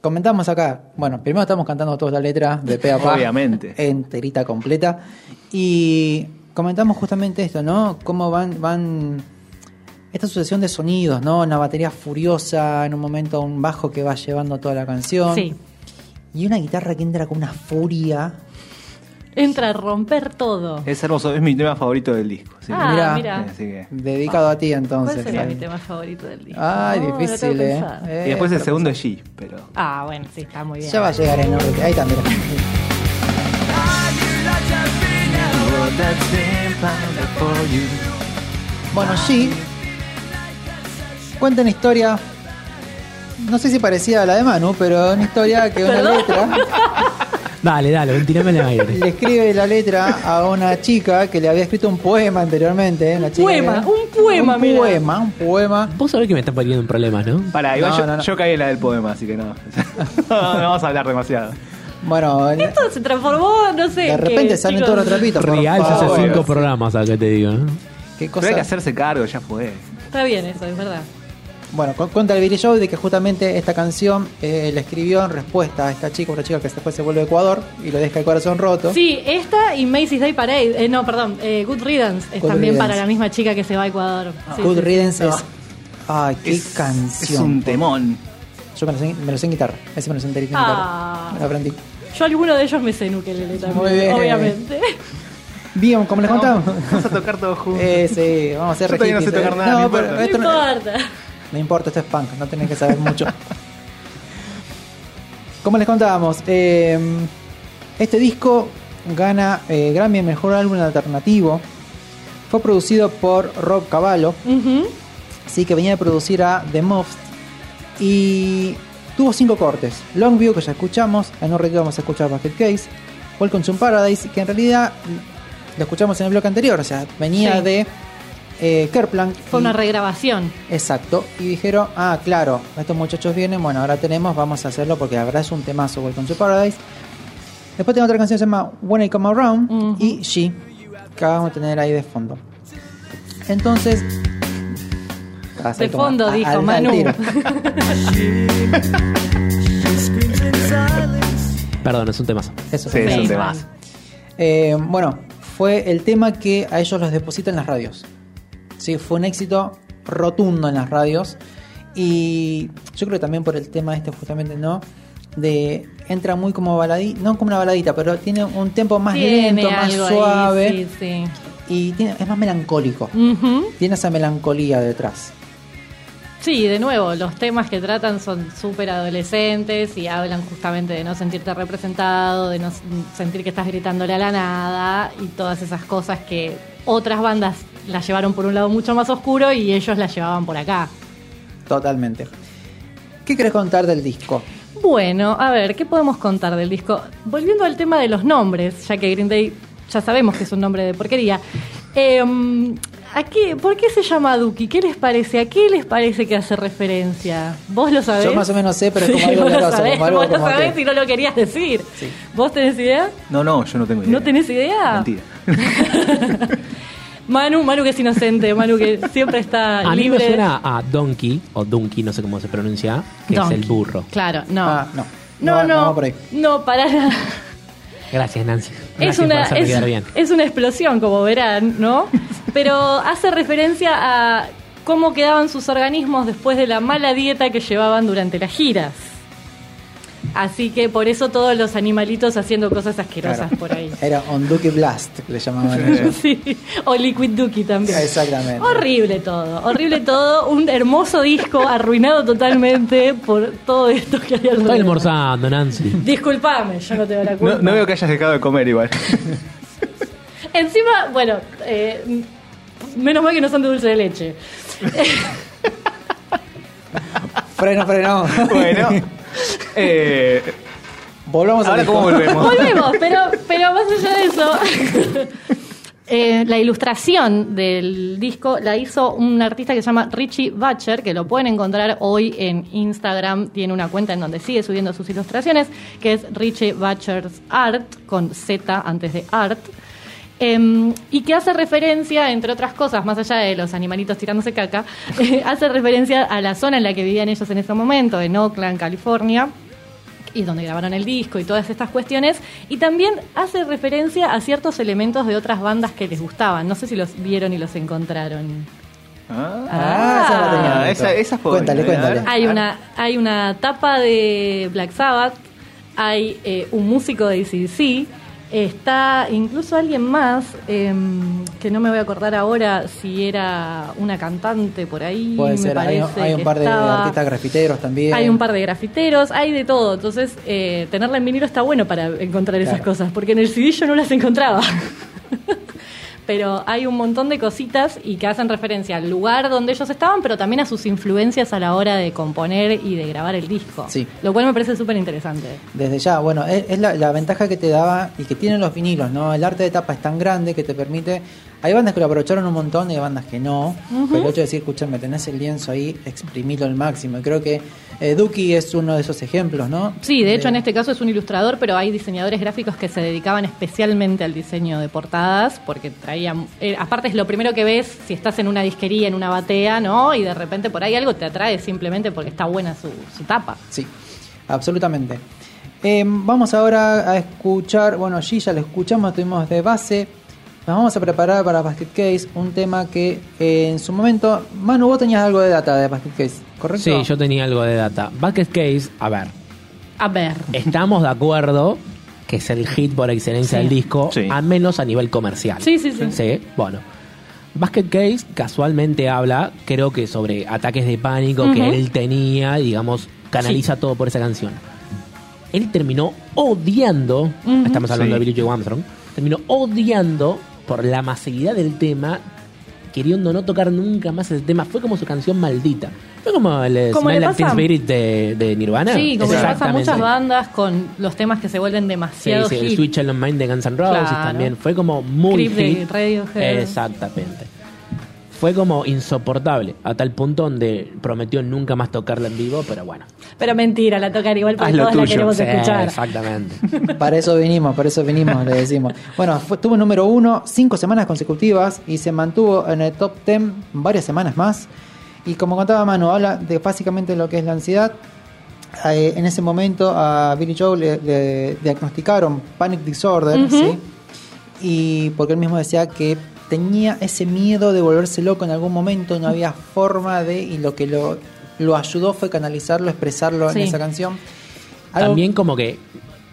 Comentamos acá, bueno, primero estamos cantando toda la letra de pe a pa, Obviamente. enterita, completa. Y comentamos justamente esto, ¿no? Cómo van, van esta sucesión de sonidos, ¿no? Una batería furiosa, en un momento un bajo que va llevando toda la canción. Sí. Y una guitarra que entra con una furia. Entra a romper todo. Es hermoso, es mi tema favorito del disco. sí. Ah, Mirá. mira. Así que- Dedicado a ti ¿Cuál entonces. sería Ahí. mi tema favorito del disco? Ay, difícil, ¿eh? Eh, Y después el segundo es G, pero. Ah, bueno, sí, está muy bien. Ya va a llegar en orden. Ahí también. Bueno, sí. Cuenta una historia. No sé si parecía a la de Manu, pero una historia que una letra Dale, dale, ventilame el aire. le escribe la letra a una chica que le había escrito un poema anteriormente. Una chica poema, un poema, un mira. poema, un poema. Vos sabés que me están poniendo en problemas, ¿no? Pará, igual No, yo, no, no. yo caí en la del poema, así que no. no, vamos a hablar demasiado. Bueno, Esto se transformó, no sé. de en repente que, salen chicos, todos los trapitos. Real hace cinco programas acá te digo, ¿no? Qué Pero cosa. hay que hacerse cargo, ya fue. Está bien eso, es verdad. Bueno, cu- cuenta el Billy Joe de que justamente esta canción eh, la escribió en respuesta a esta chica, una chica que después se vuelve a Ecuador y lo deja el corazón roto. Sí, esta y Macy's Day Parade. eh, no, perdón, eh, Good Riddance es Good también Riddance. para la misma chica que se va a Ecuador. Sí, Good sí, sí. Riddance es. Ay, qué Es, canción. es un temón. Yo me lo, sé, me lo sé en guitarra. Ese me lo sé enterito en Ah. guitarra. Me lo aprendí. Yo alguno de ellos me sé en ukelele también, Muy bien. obviamente. Bien, como les contaba. Vamos a tocar todos juntos. Eh, sí, vamos a hacer Yo no sé hippies, tocar nada, no pero importa. No esto no, importa. No importa, esto es punk, no tenés que saber mucho. Como les contábamos, eh, este disco gana eh, Grammy Mejor Álbum Alternativo. Fue producido por Rob Cavallo, Ujú. sí que venía de producir a The Muffs. Y tuvo cinco cortes. Longview, que ya escuchamos, en un ratito vamos a escuchar Basket Case. Welcome to Paradise, que en realidad lo escuchamos en el bloque anterior, o sea, venía Sí. de eh, Kerplank. Fue y- una regrabación. Exacto. Y dijeron, ah, claro, estos muchachos vienen, bueno, ahora tenemos, vamos a hacerlo porque la verdad es un temazo, Welcome to Paradise. Después tengo otra canción que se llama When I Come Around Ujú. y She, que vamos a tener ahí de fondo. Entonces... De fondo, dijo al- al Manu. tiro. Perdón, es un temazo. Eso Sí, es un temazo. Eh, bueno, fue el tema que a ellos los deposita en las radios. Sí, fue un éxito rotundo en las radios. Y yo creo que también por el tema este justamente, ¿no? De entra muy como baladita, no como una baladita, pero tiene un tempo más Tiene lento, más suave ahí, sí, sí. y tiene- es más melancólico. Tiene esa melancolía detrás. Sí, de nuevo, los temas que tratan son súper adolescentes y hablan justamente de no sentirte representado, de no sentir que estás gritándole a la nada y todas esas cosas que otras bandas las llevaron por un lado mucho más oscuro y ellos las llevaban por acá. Totalmente. ¿Qué querés contar del disco? Bueno, a ver, ¿qué podemos contar del disco? Volviendo al tema de los nombres, ya que Green Day ya sabemos que es un nombre de porquería. ¿a qué, ¿Por qué se llama Duki? ¿Qué les parece? ¿A qué les parece que hace referencia? ¿Vos lo sabés? Yo más o menos sé, pero es como algo vos lo sabés, como algo vos lo como sabés que- y no lo querías decir. Sí. ¿Vos tenés idea? No, no, yo no tengo idea. ¿No tenés idea? Mentira. Manu, Manu que es inocente, Manu que siempre está A mí libre. me suena a Donkey, o Donkey, no sé cómo se pronuncia, que Donkey. es el burro. Claro, no. Ah, no. No, va- no, va por ahí. no, para nada. Gracias, Nancy. Gracias es una, por hacerme es, quedar bien. es una explosión, como verán, ¿no? Pero hace referencia a cómo quedaban sus organismos después de la mala dieta que llevaban durante las giras. Así que por eso todos los animalitos haciendo cosas asquerosas Claro. por ahí. Era Onduki Blast, que le llamaban ellos. Sí, o Liquid Ducky también. Exactamente. Horrible todo, horrible todo. Un hermoso disco arruinado totalmente por todo esto que hay Está alrededor. almorzando, Nancy. Disculpame, yo no tengo la culpa. No, no veo que hayas dejado de comer igual. Encima, bueno, eh, menos mal que no son de dulce de leche. Freno, freno. bueno. Eh, Volvamos ahora al cómo volvemos. Volvemos, pero, pero más allá de eso, eh, la ilustración del disco la hizo un artista que se llama Richie Butcher, que lo pueden encontrar hoy en Instagram. Tiene una cuenta en donde sigue subiendo sus ilustraciones, que es Richie Butcher's Art, con Z antes de Art. Em, y que hace referencia, entre otras cosas, más allá de los animalitos tirándose caca, eh, hace referencia a la zona en la que vivían ellos en ese momento, en Oakland, California, y donde grabaron el disco y todas estas cuestiones. Y también hace referencia a ciertos elementos de otras bandas que les gustaban. No sé si los vieron y los encontraron. Ah, esa la tenía. Ah, esa- esa fue Cuéntale, buena, cuéntale. ¿eh? Hay una, hay una tapa de Black Sabbath, hay eh, un músico de ACDC, está incluso alguien más, em, que no me voy a acordar ahora si era una cantante por ahí. Puede me ser, hay, parece hay un par de estaba. artistas grafiteros también. Hay un par de grafiteros, hay de todo. Entonces, eh, tenerla en vinilo está bueno para encontrar esas cosas, porque en el CD yo no las encontraba. pero hay un montón de cositas y que hacen referencia al lugar donde ellos estaban, pero también a sus influencias a la hora de componer y de grabar el disco. Sí. Lo cual me parece súper interesante. Desde ya, bueno, es, es la, la ventaja que te daba y que tienen los vinilos, ¿no? El arte de tapa es tan grande que te permite. Hay bandas que lo aprovecharon un montón y hay bandas que no. Pero el hecho de decir, escúchame, tenés el lienzo ahí, exprimilo al máximo. Y creo que eh, Duki es uno de esos ejemplos, ¿no? Sí, de hecho en este caso es un ilustrador, pero hay diseñadores gráficos que se dedicaban especialmente al diseño de portadas, porque traían, eh, aparte es lo primero que ves si estás en una disquería, en una batea, ¿no? Y de repente por ahí algo te atrae simplemente porque está buena su, su tapa. Sí, absolutamente. Eh, vamos ahora a escuchar, bueno, allí ya lo escuchamos, tuvimos de base. Nos vamos a preparar para Basket Case, un tema que eh, en su momento, Manu, vos tenías algo de data de Basket Case, ¿correcto? Sí, yo tenía algo de data. Bucket Case, a ver, A ver. estamos de acuerdo que es el hit por excelencia Sí. del disco, Sí. al menos a nivel comercial. Sí, sí, sí. Sí, bueno. Basket Case casualmente habla, creo que sobre ataques de pánico que él tenía, digamos, canaliza todo por esa canción. Él terminó odiando, estamos hablando Sí. de Billy Joe Armstrong, terminó odiando por la masividad del tema, queriendo no tocar nunca más ese tema. Fue como su canción maldita. Fue como el eh, Como Smell Like Teen Spirit de, de Nirvana. Sí, como le pasa a muchas bandas con los temas que se vuelven demasiado sí, el hit. Switch on Mind de Guns N' Roses Claro. también. Fue como muy Creep de hit. Radiohead. Exactamente. Fue como insoportable, a tal punto donde prometió nunca más tocarla en vivo, pero bueno. Pero mentira, la tocan igual porque todos la queremos Sí, escuchar. exactamente. Para eso vinimos, para eso vinimos, le decimos. Bueno, fue- tuvo número uno cinco semanas consecutivas y se mantuvo en el top 10 varias semanas más. Y como contaba Manu, habla de básicamente lo que es la ansiedad. Eh, en ese momento a Billy Joe le, le diagnosticaron panic disorder. ¿sí? Y porque él mismo decía que tenía ese miedo de volverse loco en algún momento, no había forma de, y lo que lo, lo ayudó fue canalizarlo, expresarlo Sí. en esa canción. Algo- También como que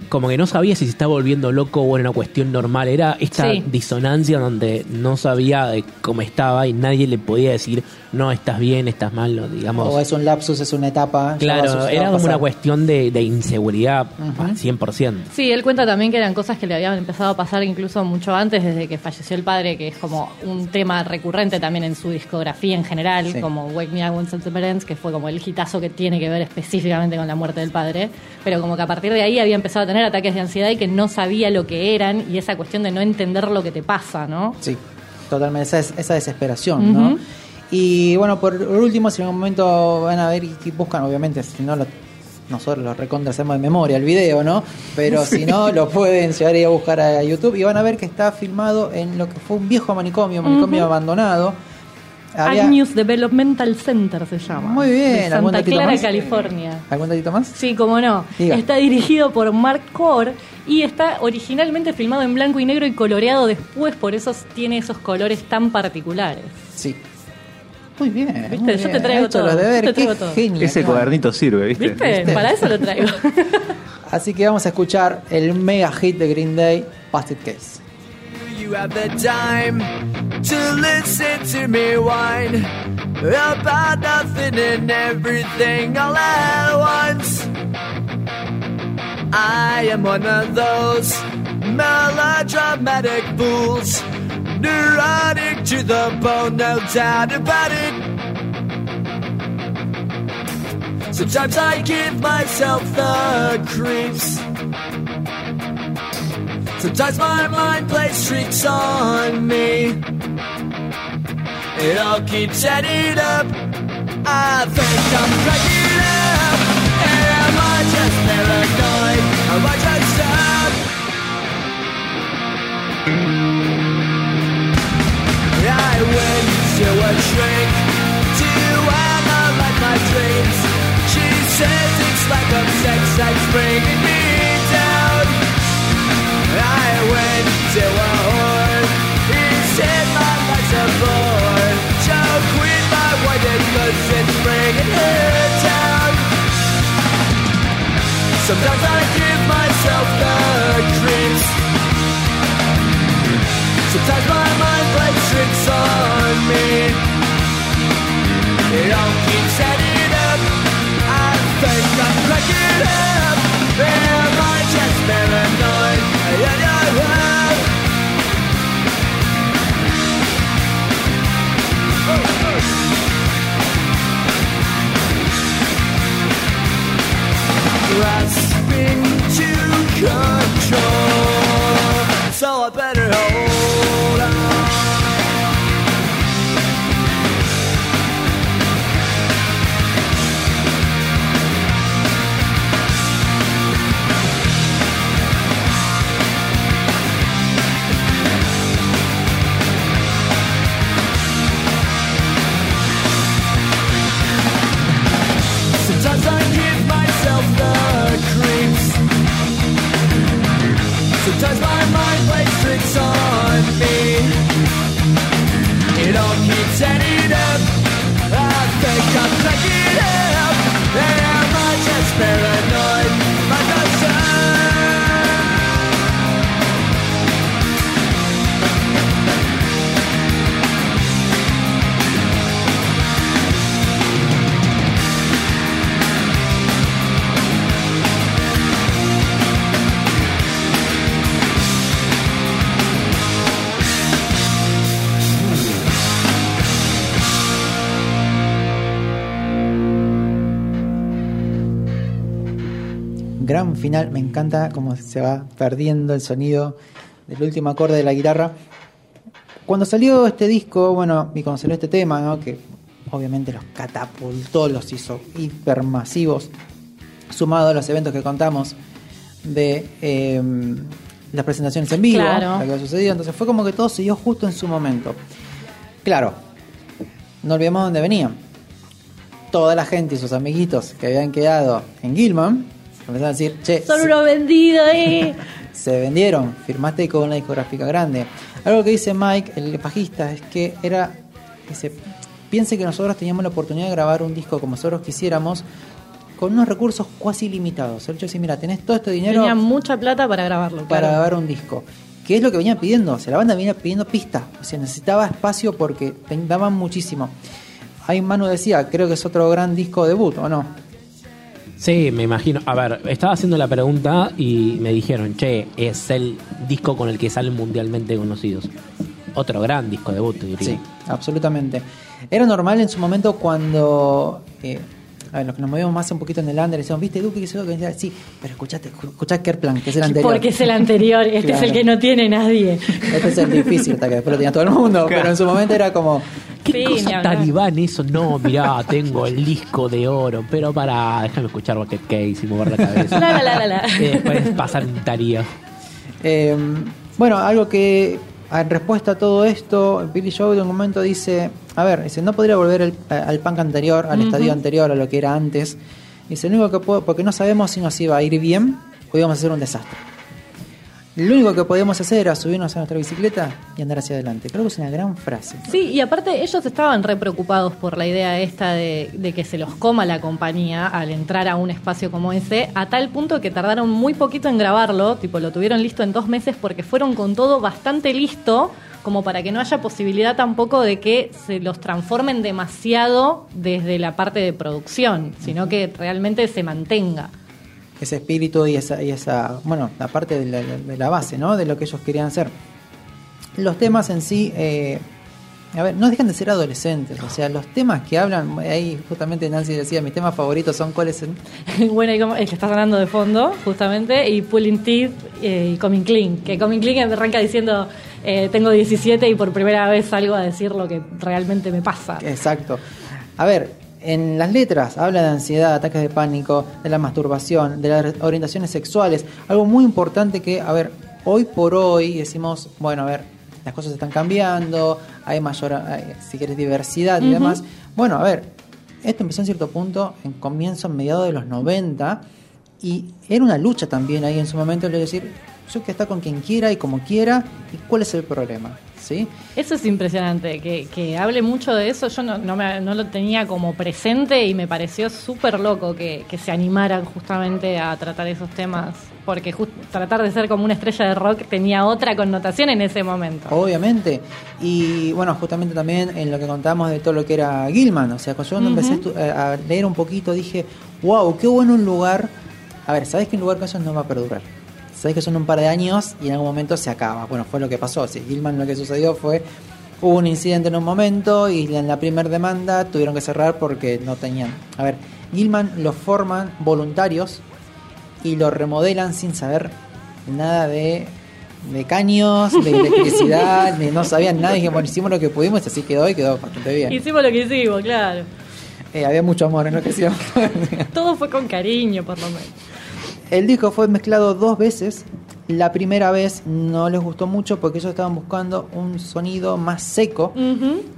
como que no sabía si se estaba volviendo loco o era una cuestión normal. Era esta Sí. disonancia donde no sabía de cómo estaba y nadie le podía decir, no, estás bien, estás mal, no, digamos. O es un lapsus, es una etapa. Claro, era como una cuestión de, de inseguridad Ujú. al 100%. Sí, él cuenta también que eran cosas que le habían empezado a pasar incluso mucho antes, desde que falleció el padre, que es como un tema recurrente también en su discografía en general, Sí. como Wake Me Up When September Ends, que fue como el hitazo que tiene que ver específicamente con la muerte del padre, pero como que a partir de ahí había empezado a tener ataques de ansiedad y que no sabía lo que eran y esa cuestión de no entender lo que te pasa, ¿no? Sí, totalmente, esa, es- esa desesperación, ¿no? Y bueno, por último, si en algún momento van a ver y buscan, obviamente, si no lo, nosotros lo recontra hacemos de memoria el video, ¿no? Pero si no, lo pueden llegar y a buscar a YouTube y van a ver que está filmado en lo que fue un viejo manicomio, manicomio abandonado. Había- Agnews Developmental Center se llama. Muy bien, De ¿algún Santa Clara, más? California. ¿Algún datito más? Sí, como no. Diga. Está dirigido por Mark Core y está originalmente filmado en blanco y negro y coloreado después, por eso tiene esos colores tan particulares. Sí. Muy bien. ¿Viste? muy Yo te traigo hecho todo, los deberes, yo te traigo qué todo. genio, Ese cuadernito sirve, ¿viste? ¿Viste? Para eso lo traigo. Así que vamos a escuchar el mega hit de Green Day, Busted Case. You have the time to listen to me whine about nothing and everything all at once. I am one of those melodramatic fools, neurotic to the bone, no doubt about it. Sometimes I give myself the creeps. Sometimes my mind plays tricks on me. It all keeps adding up. I think I'm cracking up. Am I just paranoid? Am I just up? to a to analyze my dreams. She says it's like a sex bringing me down. I went to a whore. He said my life's a bore. So quit my it's bringing her down. Sometimes I give myself the creeps. Sometimes my tricks on me. It all keeps adding up. I think I'm cracking up. Gran final, me encanta cómo se va perdiendo el sonido del último acorde de la guitarra. Cuando salió este disco, bueno, y cuando salió este tema, ¿no? que obviamente los catapultó, los hizo hipermasivos, sumado a los eventos que contamos de eh, las presentaciones en vivo, Claro. lo que había sucedido, entonces fue como que todo se dio justo en su momento. Claro, no olvidemos dónde venían. Toda la gente y sus amiguitos que habían quedado en Gilman empezaron a decir, che, Son unos vendidos, eh. se vendieron, firmaste con una discográfica grande. Algo que dice Mike, el bajista, es que era, dice, piense que nosotros teníamos la oportunidad de grabar un disco como nosotros quisiéramos, con unos recursos cuasi limitados. El hecho decir, mira, tenés todo este dinero Tenía mucha plata para grabarlo. para claro. grabar un disco. Que es lo que venía pidiendo. O sea, la banda venía pidiendo pista. O sea, necesitaba espacio porque daban muchísimo. Ahí Manu decía, creo que es otro gran disco debut, ¿o no? Sí, me imagino. A ver, estaba haciendo la pregunta y me dijeron, che, es el disco con el que salen mundialmente conocidos. Otro gran disco debut, diría. Sí, absolutamente. Era normal en su momento cuando. eh, a ver, los que nos movíamos más un poquito en el under decíamos, ¿viste, Duque? Que eso que decía, sí, pero escuchaste, escuchá Kerplan, que es el anterior. Porque es el anterior, este es el que no tiene nadie. Este es el difícil, hasta que después lo tenía todo el mundo, pero en su momento era como. ¿Qué Sí, cosa talibán eso? No, mirá, tengo el disco de oro, pero para, déjame escuchar Bucket Case y mover la cabeza. La, la, la, la. Y después pasar un tarío. Eh, bueno, algo que en respuesta a todo esto, Billy Joe en un momento dice, a ver, dice, no podría volver al, al punk anterior, al estadio anterior, a lo que era antes. Dice, lo único que puedo, porque no sabemos si nos iba a ir bien o íbamos a hacer un desastre. Lo único que podíamos hacer era subirnos a nuestra bicicleta y andar hacia adelante. Creo que es una gran frase. Sí, y aparte ellos estaban re preocupados por la idea esta de, de que se los coma la compañía al entrar a un espacio como ese, a tal punto que tardaron muy poquito en grabarlo, tipo lo tuvieron listo en dos meses porque fueron con todo bastante listo, como para que no haya posibilidad tampoco de que se los transformen demasiado desde la parte de producción, sino que realmente se mantenga. Ese espíritu y esa, y esa bueno, la parte de la, de la base, ¿no? De lo que ellos querían hacer. Los temas en sí, eh, a ver, no dejan de ser adolescentes, o sea, los temas que hablan, ahí justamente Nancy decía, mis temas favoritos son cuáles son... bueno, y como el que está sonando de fondo, justamente, y Pulling Teeth eh, y Coming Clean. Que Coming Clean arranca diciendo, eh, tengo 17 y por primera vez salgo a decir lo que realmente me pasa. Exacto. A ver, en las letras habla de ansiedad, ataques de pánico, de la masturbación, de las orientaciones sexuales. Algo muy importante que, a ver, hoy por hoy decimos, bueno, a ver, las cosas están cambiando, hay mayor, hay, si quieres, diversidad y demás. Bueno, a ver, esto empezó en cierto punto, en comienzo, en mediados de los 90, y era una lucha también ahí en su momento, de decir, yo que está con quien quiera y como quiera, y cuál es el problema, ¿sí? Eso es impresionante, que, que hable mucho de eso. Yo no, no, me- no lo tenía como presente y me pareció súper loco que, que se animaran justamente a tratar esos temas porque just- tratar de ser como una estrella de rock tenía otra connotación en ese momento. Obviamente. Y bueno, justamente también en lo que contamos de todo lo que era Gilman. O sea, cuando yo empecé a eh, a leer un poquito, dije, wow, qué bueno un lugar. A ver, ¿sabes que un lugar con eso no va a perdurar? Sabes que son un par de años y en algún momento se acaba. Bueno, fue lo que pasó. Si Gilman lo que sucedió fue. Hubo un incidente en un momento y en la primera demanda tuvieron que cerrar porque no tenían. A ver, Gilman lo forman voluntarios y lo remodelan sin saber nada de, de caños, de electricidad, ni no sabían nada. Y bueno, hicimos lo que pudimos y así quedó y quedó bastante bien. Hicimos lo que hicimos, claro. Eh, había mucho amor en lo que hicimos. Todo fue con cariño, por lo menos. El disco fue mezclado dos veces. La primera vez no les gustó mucho porque ellos estaban buscando un sonido más seco,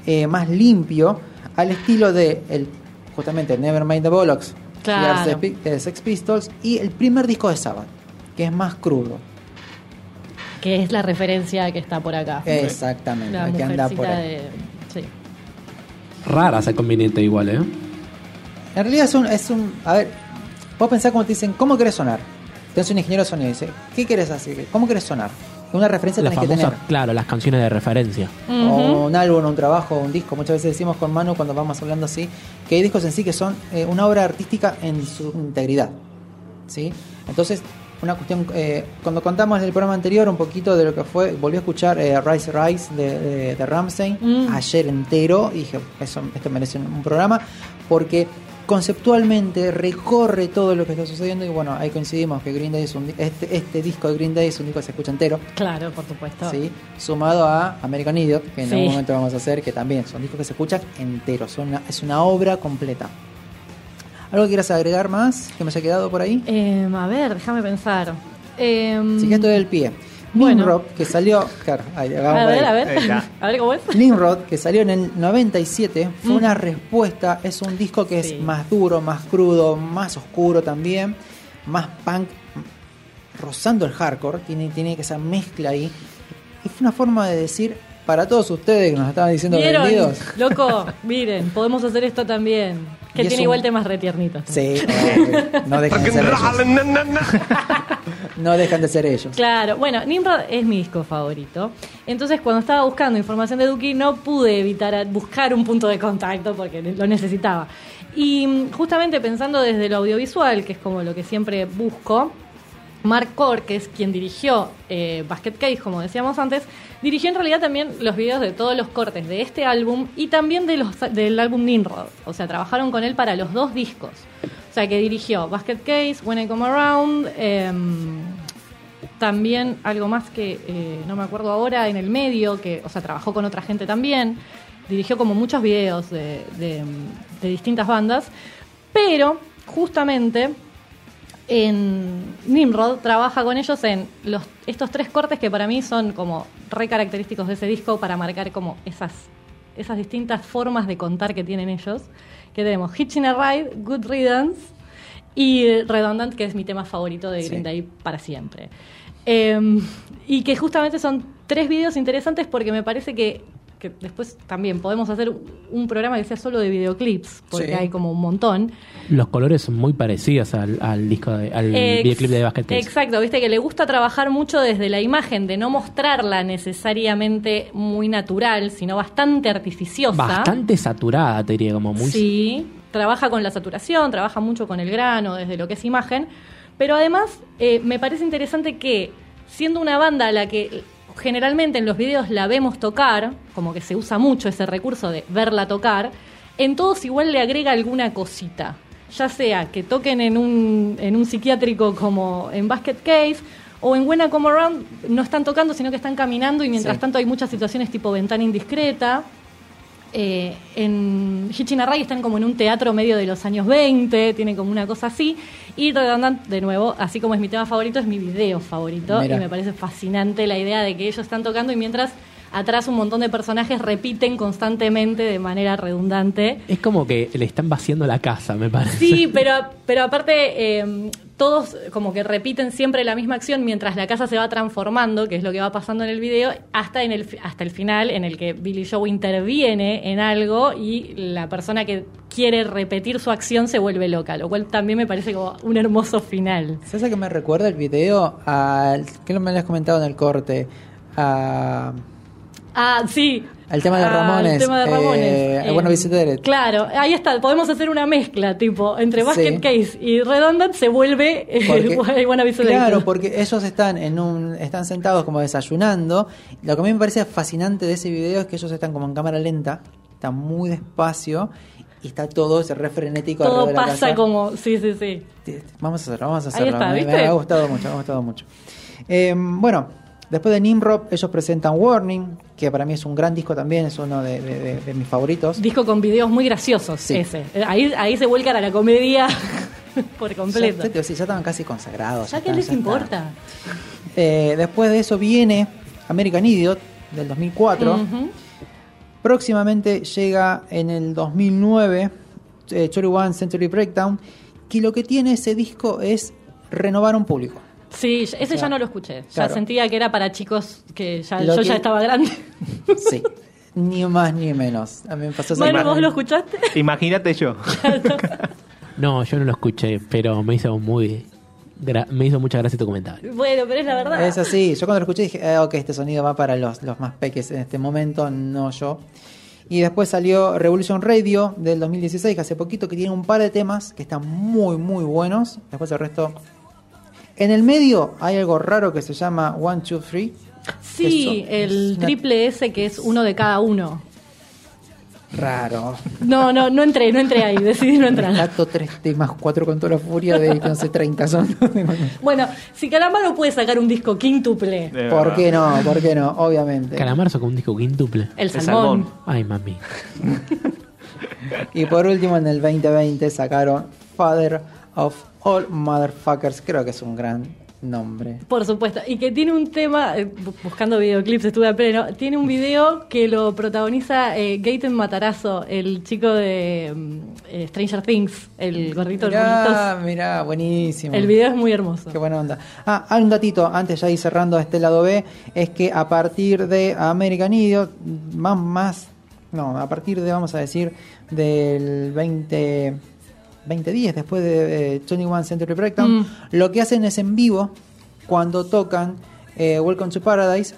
eh, más limpio, al estilo de el, justamente Nevermind the Bollocks, Claro. de Sex Pistols y el primer disco de Sabbath, que es más crudo. Que es la referencia que está por acá. Exactamente, La que anda por ahí. de... Sí. Rara esa conveniente igual, ¿eh? En realidad es un, es un. A ver, vos pensás como te dicen, ¿cómo querés sonar? Tenés un ingeniero de sonido y dice, ¿qué querés hacer? ¿Cómo querés sonar? Una referencia Las tenés que famosas, tener. claro, las canciones de referencia. O un álbum, un trabajo, un disco. Muchas veces decimos con Manu cuando vamos hablando así, que hay discos en sí que son eh, una obra artística en su integridad. ¿Sí? Entonces, una cuestión. eh, cuando contamos en el programa anterior un poquito de lo que fue, volví a escuchar eh, Rise Rise de, de, de Ramsey ayer entero y dije, eso, esto merece un, un programa porque conceptualmente recorre todo lo que está sucediendo y bueno, ahí coincidimos que Green Day es un este, este disco de Green Day es un disco que se escucha entero. Claro, por supuesto. ¿sí? Sumado a American Idiot, que en Sí. algún momento vamos a hacer, que también son discos que se escuchan enteros, son una- es una obra completa. ¿Algo que quieras agregar más que me haya quedado por ahí? Eh, a ver, déjame pensar. Eh, Si esto del pie. Bueno. Nimrod, que salió. Claro, ahí, vamos a ver, a ver. A ver cómo es. Nimrod, que salió en el 97, fue Mm. una respuesta. Es un disco que Sí. es más duro, más crudo, más oscuro también, más punk, rozando el hardcore. Tiene, tiene esa mezcla ahí. Y fue una forma de decir para todos ustedes que nos estaban diciendo ¿Vieron? vendidos. Loco, miren, podemos hacer esto también. Que tiene un- igual temas retiernitos. Sí, no dejan de ser ellos. No dejan de ser ellos. Claro, bueno, Nimrod es mi disco favorito. Entonces, cuando estaba buscando información de Duki, no pude evitar buscar un punto de contacto porque lo necesitaba. Y mm, justamente pensando desde lo audiovisual, que es como lo que siempre busco, Mark Core, que es quien dirigió eh, Basket Case, como decíamos antes, dirigió en realidad también los videos de todos los cortes de este álbum y también de los, del álbum Nimrod. O sea, trabajaron con él para los dos discos. O sea, que dirigió Basket Case, When I Come Around, em, también algo más que eh, no me acuerdo ahora en el medio, que, o sea, trabajó con otra gente también. Dirigió como muchos videos de, distintas bandas. Pero, justamente, en Nimrod trabaja con ellos en los, estos tres cortes que para mí son como re característicos de ese disco para marcar como esas, esas distintas formas de contar que tienen ellos. Que tenemos Hitching a Ride, Good Riddance y Redundant, que es mi tema favorito de Green Sí. Day para siempre. Eh, y que justamente son tres videos interesantes porque me parece que, que después también podemos hacer un programa que sea solo de videoclips, porque Sí. hay como un montón. Los colores son muy parecidos al, al disco, de- al Ex- videoclip de Basket Case. Exacto, viste que le gusta trabajar mucho desde la imagen, de no mostrarla necesariamente muy natural, sino bastante artificiosa. Bastante saturada, te diría, como muy... Sí, trabaja con la saturación, trabaja mucho con el grano, desde lo que es imagen. Pero además, eh, me parece interesante que, siendo una banda a la que generalmente en los videos la vemos tocar, como que se usa mucho ese recurso de verla tocar, en todos igual le agrega alguna cosita. Ya sea que toquen en un, en un psiquiátrico como en Basket Case, o en Buena Come Around no están tocando, sino que están caminando y mientras Sí. tanto hay muchas situaciones tipo ventana indiscreta. Eh, en Ride están como en un teatro medio de los años 20, tienen como una cosa así. Y Redundant, de nuevo, así como es mi tema favorito, es mi video favorito. Mira. Y me parece fascinante la idea de que ellos están tocando y mientras atrás un montón de personajes repiten constantemente de manera redundante. Es como que le están vaciando la casa, me parece. Sí, pero, pero aparte eh, todos como que repiten siempre la misma acción mientras la casa se va transformando, que es lo que va pasando en el video, hasta, en el, hasta el final en el que Billy Joe interviene en algo y la persona que quiere repetir su acción se vuelve loca, lo cual también me parece como un hermoso final. ¿Sabes a qué me recuerda el video? Al, ¿Qué me lo has comentado en el corte? A, Ah, sí. Al tema de Ah, Ramones. El tema de Ramones. eh, Eh, bueno, Visited. Claro, ahí está. Podemos hacer una mezcla, tipo, entre Basket Sí. Case y Redundant se vuelve eh, Porque- Sedated. Claro, porque ellos están en un, están sentados como desayunando. Lo que a mí me parece fascinante de ese video es que ellos están como en cámara lenta, están muy despacio y está todo ese re frenético Todo alrededor de la pasa como. Sí, sí, sí. Vamos a hacerlo, vamos a Ahí hacerlo. está, me, ¿viste? me ha gustado mucho, me ha gustado mucho. Eh, bueno, después de Nimrod, ellos presentan Warning, que para mí es un gran disco también, es uno de, de- de- de mis favoritos. Disco con videos muy graciosos, Sí. ese. Ahí, ahí se vuelcan a la comedia por completo. Ya, ya estaban casi consagrados. ¿Ya qué estaban- les ya importa? Eh, después de eso viene American Idiot del 2004. Ujú. Próximamente llega en el 2009 eh, 21 Century Breakdown, que lo que tiene ese disco es renovar un público. Sí, ese sea, ya no lo escuché. Ya claro. sentía que era para chicos que ya, Lo yo que- ya estaba grande. Sí, ni más ni menos. A mí me pasó esa Manu, ¿vos lo escuchaste? Imagínate yo. No, yo no lo escuché, pero me hizo muy. gra- me hizo mucha gracia tu comentario. Bueno, pero es la verdad. Es así, yo cuando lo escuché dije, eh, ok, este sonido va para los, los más peques en este momento, no yo. Y después salió Revolution Radio del 2016, que hace poquito, que tiene un par de temas que están muy, muy buenos. Después el resto... En el medio hay algo raro que se llama One, Two, Three. Sí, Eso el una- triple S que es uno de cada uno. Raro. No, no, no entré, no entré ahí, decidí no entrar. Gato tres temas, cuatro con toda la furia de, no sé, 30 son. Bueno, si Calamaro puede sacar un disco quíntuple, De ¿Por verdad. qué no? ¿Por qué no? Obviamente. Calamar sacó un disco quíntuple. el El salmón. salmón. Ay, mami. Y por último, en el 2020 sacaron Father of All Motherfuckers. Creo que es un gran nombre. Por supuesto, y que tiene un tema, eh, bu- buscando videoclips estuve a pleno, tiene un video que lo protagoniza eh, Gaten Matarazo, el chico de mm, eh, Stranger Things, el gordito Mirá, mirá, buenísimo. El video es muy hermoso. Qué buena onda. Ah, hay un datito, antes ya ir cerrando este lado B, es que a partir de American Idiot, más, más, no, a partir de, vamos a decir, del 20, 2010, después de eh, 21 Century Breakdown, Mm. lo que hacen es en vivo, cuando tocan eh, Welcome to Paradise,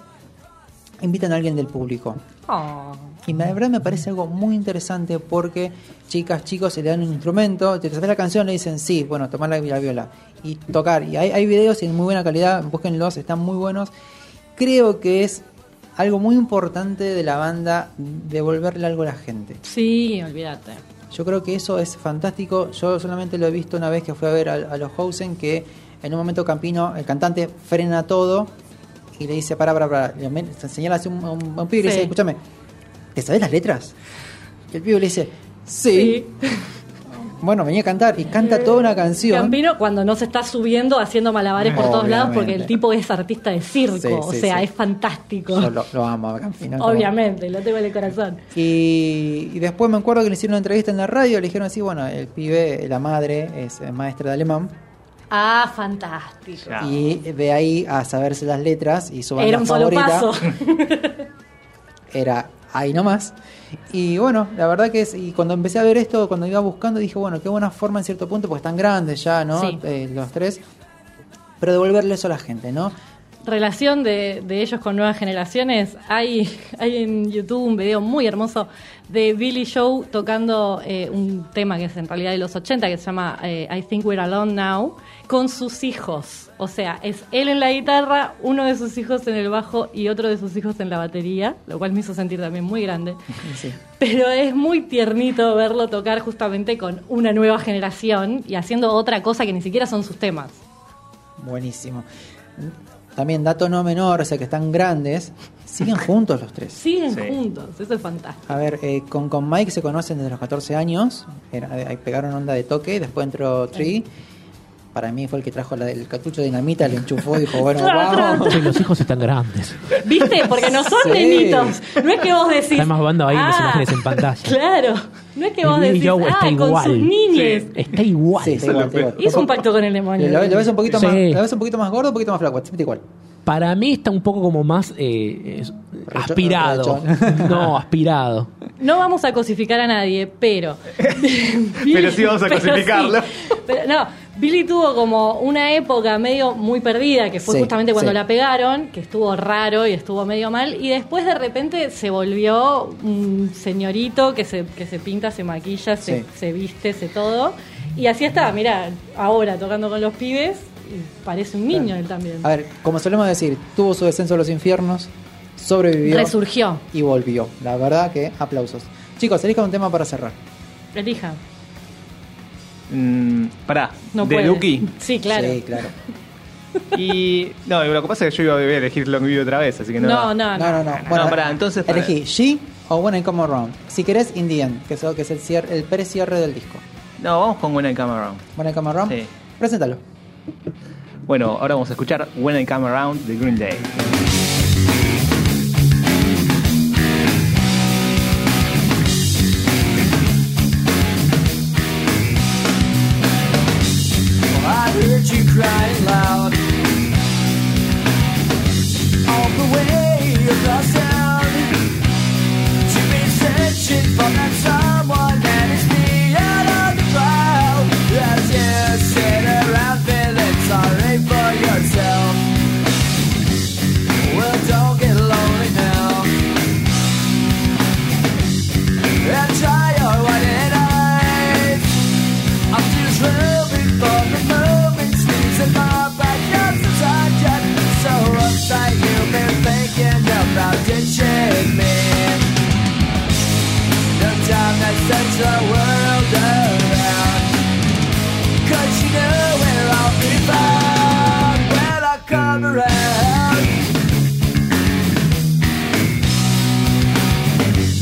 invitan a alguien del público. Oh. Y la verdad me parece algo muy interesante porque chicas, chicos se le dan un instrumento, te sabes la canción, le dicen sí, bueno, tomar la, la viola y tocar. Y hay, hay videos en muy buena calidad, búsquenlos, están muy buenos. Creo que es algo muy importante de la banda devolverle algo a la gente. Sí, olvídate. Yo creo que eso es fantástico. Yo solamente lo he visto una vez que fui a ver a, a los Housen que en un momento Campino, el cantante, frena todo y le dice, para, para, para. Le señala así a un, un- pibe y le Sí. dice, escúchame, ¿te sabes las letras? Y el pibe le dice, sí. Bueno, venía a cantar y canta toda una canción. Campino cuando no se está subiendo haciendo malabares por todos lados porque el tipo es artista de circo, Sí, o sea, sí. es fantástico. Yo lo, lo amo a Campino. como- Obviamente, lo tengo en el corazón. Y, y después me acuerdo que le hicieron una entrevista en la radio, le dijeron así, bueno, el pibe, la madre es maestra de alemán. Ah, fantástico. Y de ahí a saberse las letras y su banda Era un solo favorita paso. era ahí nomás. Y bueno, la verdad que es, y cuando empecé a ver esto, cuando iba buscando, dije, bueno, qué buena forma en cierto punto, porque están grandes ya, ¿no? Sí. Eh, los tres. Pero devolverle eso a la gente, ¿no? Relación de, de ellos con nuevas generaciones, hay, hay en YouTube un video muy hermoso de Billy Joe tocando eh, un tema que es en realidad de los 80, que se llama eh, I Think We're Alone Now, con sus hijos. O sea, es él en la guitarra, uno de sus hijos en el bajo y otro de sus hijos en la batería, lo cual me hizo sentir también muy grande. Sí. Pero es muy tiernito verlo tocar justamente con una nueva generación y haciendo otra cosa que ni siquiera son sus temas. Buenísimo. También dato no menor, o sea que están grandes, siguen juntos los tres. Siguen Sí. juntos, eso es fantástico. A ver, eh, con, con Mike se conocen desde los 14 años, era, ahí pegaron onda de toque, después entró Tree. Para mí fue el que trajo la- el cartucho de dinamita, le enchufó y dijo, bueno, vamos. Los hijos están grandes. ¿Viste? Porque no son Sí. nenitos. No es que vos decís. Además, mandando ahí las "Ah, imágenes en pantalla. Claro. No es que vos decís, Joe ah, está con igual. sus niñes. Está igual. Sí, está igual, está igual. Hizo un pacto con el demonio. Lo, lo ves un poquito Sí. más, lo ves un poquito más gordo, un poquito más flaco, siempre igual. Para mí está un poco como más eh, aspirado. No, aspirado. No vamos a cosificar a nadie, pero. Pero sí vamos a Pero cosificarlo. sí. Pero no, Billy tuvo como una época medio muy perdida, que fue Sí, justamente cuando sí. la pegaron, que estuvo raro y estuvo medio mal, y después de repente se volvió un señorito que se, que se pinta, se maquilla, se, Sí. se viste, se todo. Y así está, mira, ahora tocando con los pibes, parece un niño él también. A ver, como solemos decir, tuvo su descenso a los infiernos, sobrevivió Resurgió. y volvió. La verdad que aplausos. Chicos, elija un tema para cerrar. Elija. Mm, pará, No de puede. Duki. Sí, claro. Sí, claro. Y. No, lo que pasa es que yo iba a elegir Long Video otra vez, así que no. No, va. no, No, no, no. Bueno, No, pará, entonces. pará. elegí She o When I Come Around. Si querés, In the End, que es, que es el, cier- el precierre del disco. No, vamos con When I Come Around. When I Come Around, Sí. preséntalo. Bueno, ahora vamos a escuchar When I Come Around de Green Day. I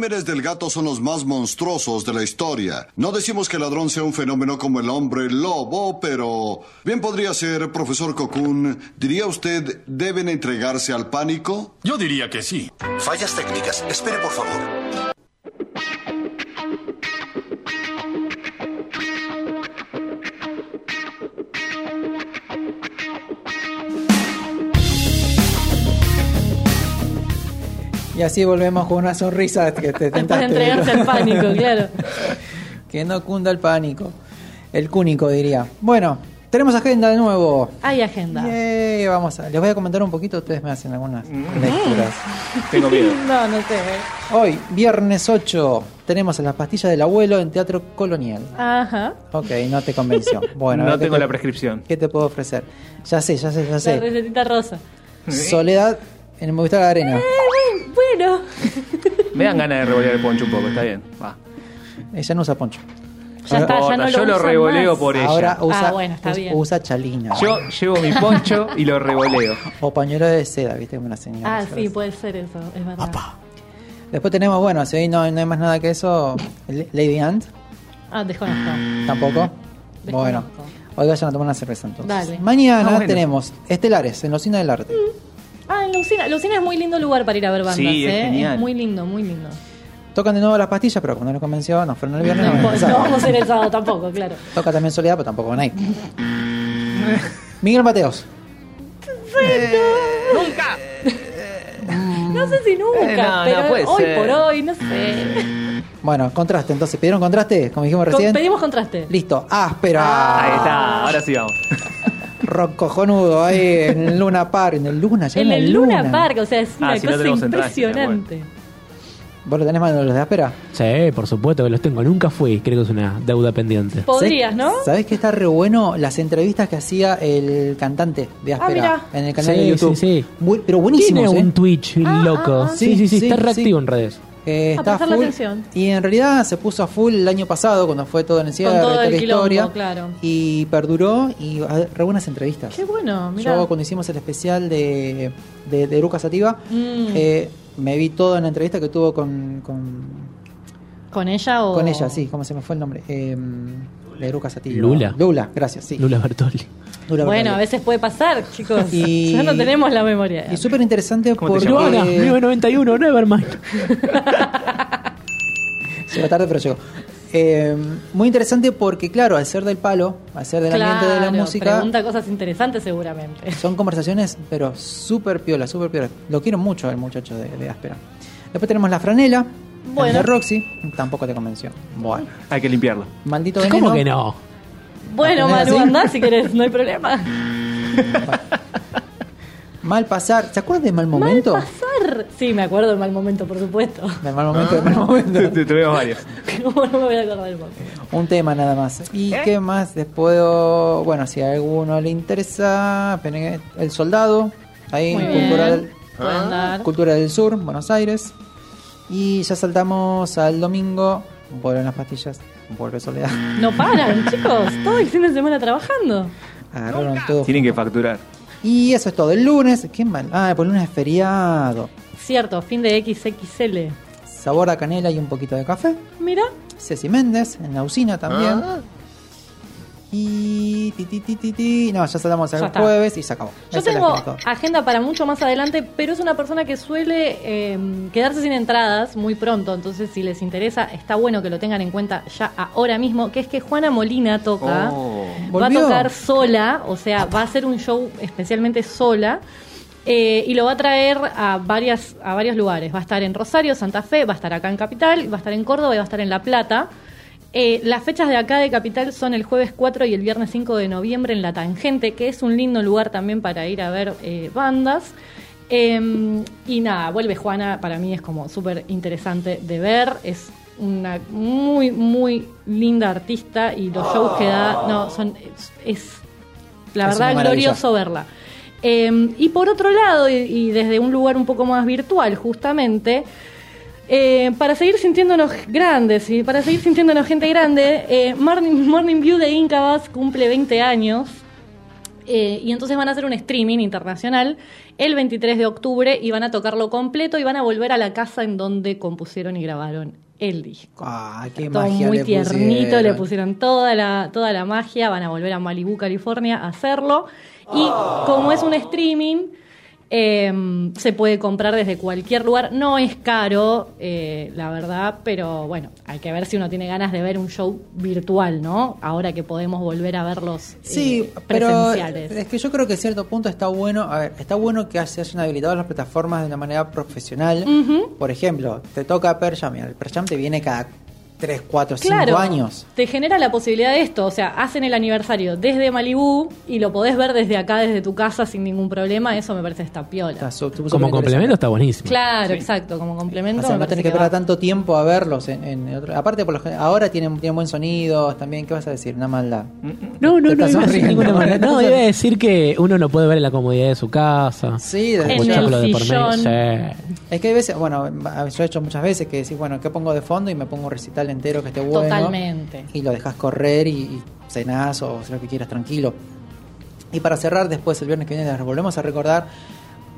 crímenes del gato son los más monstruosos de la historia. No decimos que el ladrón sea un fenómeno como el hombre lobo, pero bien podría ser, profesor Cocoon. ¿Diría usted deben entregarse al pánico? Yo diría que sí. Fallas técnicas. Espere, por favor. Y así volvemos con una sonrisa que te Después de entregarse al pánico, claro. que no cunda el pánico. El cúnico diría. Bueno, Tenemos agenda de nuevo. Hay agenda. Yay, vamos a, les voy a comentar un poquito, ustedes me hacen algunas lecturas. Tengo miedo. No, no sé. Hoy, viernes 8, tenemos a las pastillas del abuelo en Teatro Colonial. Ajá. Ok, no te convenció. Bueno, no tengo te- la prescripción. ¿Qué te puedo ofrecer? Ya sé, ya sé, ya La sé. recetita rosa. Soledad en el Movistar Arena. Bueno. Me dan ganas de revolear el poncho un poco, está bien. Va. Ella no usa poncho. Ya está, ya no lo yo lo usan revoleo más. por ella. Ahora usa, Ah, bueno, está us- bien. usa chalina. Yo llevo mi poncho y lo revoleo. O pañuelo de seda, viste, como una señora. Ah, sí, puede ser eso, es verdad. Después tenemos, bueno, si hoy no, no hay más nada que eso, L- Lady Ant, Ah, desconozco. tampoco. Bueno, hoy vayan a tomar una cerveza entonces. Dale. Mañana Ah, bueno. tenemos Estelares en la Usina del Arte. Ah, en Lucina. Lucina es muy lindo lugar para ir a ver bandas, Sí, es ¿eh? genial. muy lindo, muy lindo. Tocan de nuevo las pastillas, pero como no nos convenció, nos fueron el viernes. No, no no vamos a ir el sábado tampoco, claro. Toca también Soledad, pero tampoco van a ir. Miguel Mateos. ¡Nunca! No sé si nunca, Eh, no, no, pero puede hoy ser. por hoy, no sé. Bueno, contraste, entonces, ¿pidieron contraste? Como dijimos Con- recién. pedimos contraste. Listo, áspera. Ahí está, ahora sí vamos. Rock cojonudo ahí en el Luna Park, en el Luna, ya En el Luna Park, o sea, es Ah, una si no cosa impresionante. ¿Vos lo tenés más de los de áspera? Sí, por supuesto que los tengo. Nunca fui. Creo que es una deuda pendiente. Podrías, ¿no? ¿Sabés que está re bueno las entrevistas que hacía el cantante de Áspera mirá. en el canal Sí, de YouTube? sí, sí. Bu- pero buenísimo, Tiene ¿eh? un Twitch loco. ah. Sí, sí, sí, Sí, está reactivo sí. en redes. Eh, A está full. atención. Y en realidad se puso a full el año pasado cuando fue todo en el cierre, Con todo toda la quilombo, historia. claro. Y perduró y re buenas entrevistas. Qué bueno, mira. Yo cuando hicimos el especial de, de, de Eruca Sativa, Mm. eh, me vi todo en la entrevista que tuvo con, con, ¿Con ella o...? con ella, sí, ¿cómo se me fue el nombre? Eh, de Sativa. Lula. Lula, gracias, sí. Lula Bertoli. Lula Bueno, Bertoli. a veces puede pasar, chicos. Y- Ya no tenemos la memoria. Y súper interesante ¿Cómo te porque... Luana, 1991, Nevermind. Llegó tarde, pero llegó. Eh, muy interesante porque, claro, al ser del palo, al ser del ambiente de la música, Pregunta cosas interesantes seguramente. son conversaciones, pero súper piola, súper piola. Lo quiero mucho al muchacho de, de Áspera. Después tenemos La Franela, Bueno. el de Roxy, tampoco te convenció. Bueno, Hay que limpiarlo. maldito veneno. ¿Cómo que no? Bueno, andá si querés, no hay problema. Mal pasar. ¿Se acuerdan de Mal Momento? Mal pasar. Sí, me acuerdo del mal momento, por supuesto. Del Mal Momento, del Mal Momento. Te tuvimos varios. ¿Cómo no me voy a acordar del mal? Un tema nada más. ¿Y qué más les puedo...? Bueno, si a alguno le interesa, El Soldado, ahí Muy en bien. Cultural. Cultura del Sur, Buenos Aires. Y ya saltamos al domingo, vuelven las pastillas, vuelve Soledad. No paran, chicos. Todo el fin de semana trabajando. Agarraron todo. Tienen que facturar. Y eso es todo. El lunes, qué mal. Ah, por el lunes es feriado. Cierto, fin de XXL. Sabor a canela y un poquito de café. Mira, Ceci Méndez, en la usina también. Ah. Y. Ti, ti. No, ya saltamos Ya el está. jueves y se acabó. yo Esa tengo agenda. para mucho más adelante, pero es una persona que suele eh, quedarse sin entradas muy pronto. Entonces, si les interesa, está bueno que lo tengan en cuenta ya ahora mismo. Que es que Juana Molina toca. Oh. Va a tocar sola, o sea, va a hacer un show especialmente sola. eh, y lo va a traer a varias a varios lugares. Va a estar en Rosario, Santa Fe, va a estar acá en Capital, va a estar en Córdoba y va a estar en La Plata. Eh, las fechas de acá de Capital son el jueves 4 y el viernes 5 de noviembre en La Tangente, que es un lindo lugar también para ir a ver eh, bandas. Eh, y nada, vuelve Juana, para mí es como súper interesante de ver. Es una muy, muy linda artista y los shows que da, no, son, es, es la Es verdad glorioso verla. Eh, y por otro lado, y, y desde un lugar un poco más virtual, justamente, eh, para seguir sintiéndonos grandes y para seguir sintiéndonos gente grande, eh, Morning, Morning View de Incabas cumple 20 años. eh, y entonces van a hacer un streaming internacional el 23 de octubre y van a tocarlo completo y van a volver a la casa en donde compusieron y grabaron el disco. Ah, qué Todo magia muy le tiernito, pusieron. le pusieron toda la, toda la magia, van a volver a Malibu, California a hacerlo. Y como es un streaming, eh, se puede comprar desde cualquier lugar. No es caro, eh, la verdad, pero bueno, hay que ver si uno tiene ganas de ver un show virtual, ¿no? Ahora que podemos volver a verlos eh, Sí, pero presenciales. es que yo creo que a cierto punto está bueno, a ver, está bueno que se hayan habilitado las plataformas de una manera profesional. Por ejemplo, te toca Pearl Jam, mira, el Pearl Jam te viene cada 3, 4, 5 Claro, años. te genera la posibilidad de esto, o sea, hacen el aniversario desde Malibú y lo podés ver desde acá, desde tu casa sin ningún problema, eso me parece esta piola. Está su- súper Como complemento está buenísimo. Claro, exacto, como complemento. O sea, no tenés que va. esperar tanto tiempo a verlos. En, en otro- aparte, por lo gen- ahora tienen, tienen buen sonido también. ¿Qué vas a decir? Una maldad. No, no, no, estás iba a decir sonriendo. ninguna. No, iba a decir que uno lo puede ver en la comodidad de su casa. Sí, desde- En el de por medio. sillón. Sí. Es que hay veces, bueno, yo he hecho muchas veces que decís, bueno, ¿qué pongo de fondo? Y me pongo un recital entero que esté bueno. Totalmente. Y lo dejas correr y, y cenás o haces lo que quieras tranquilo. Y para cerrar, después el viernes que viene les volvemos a recordar,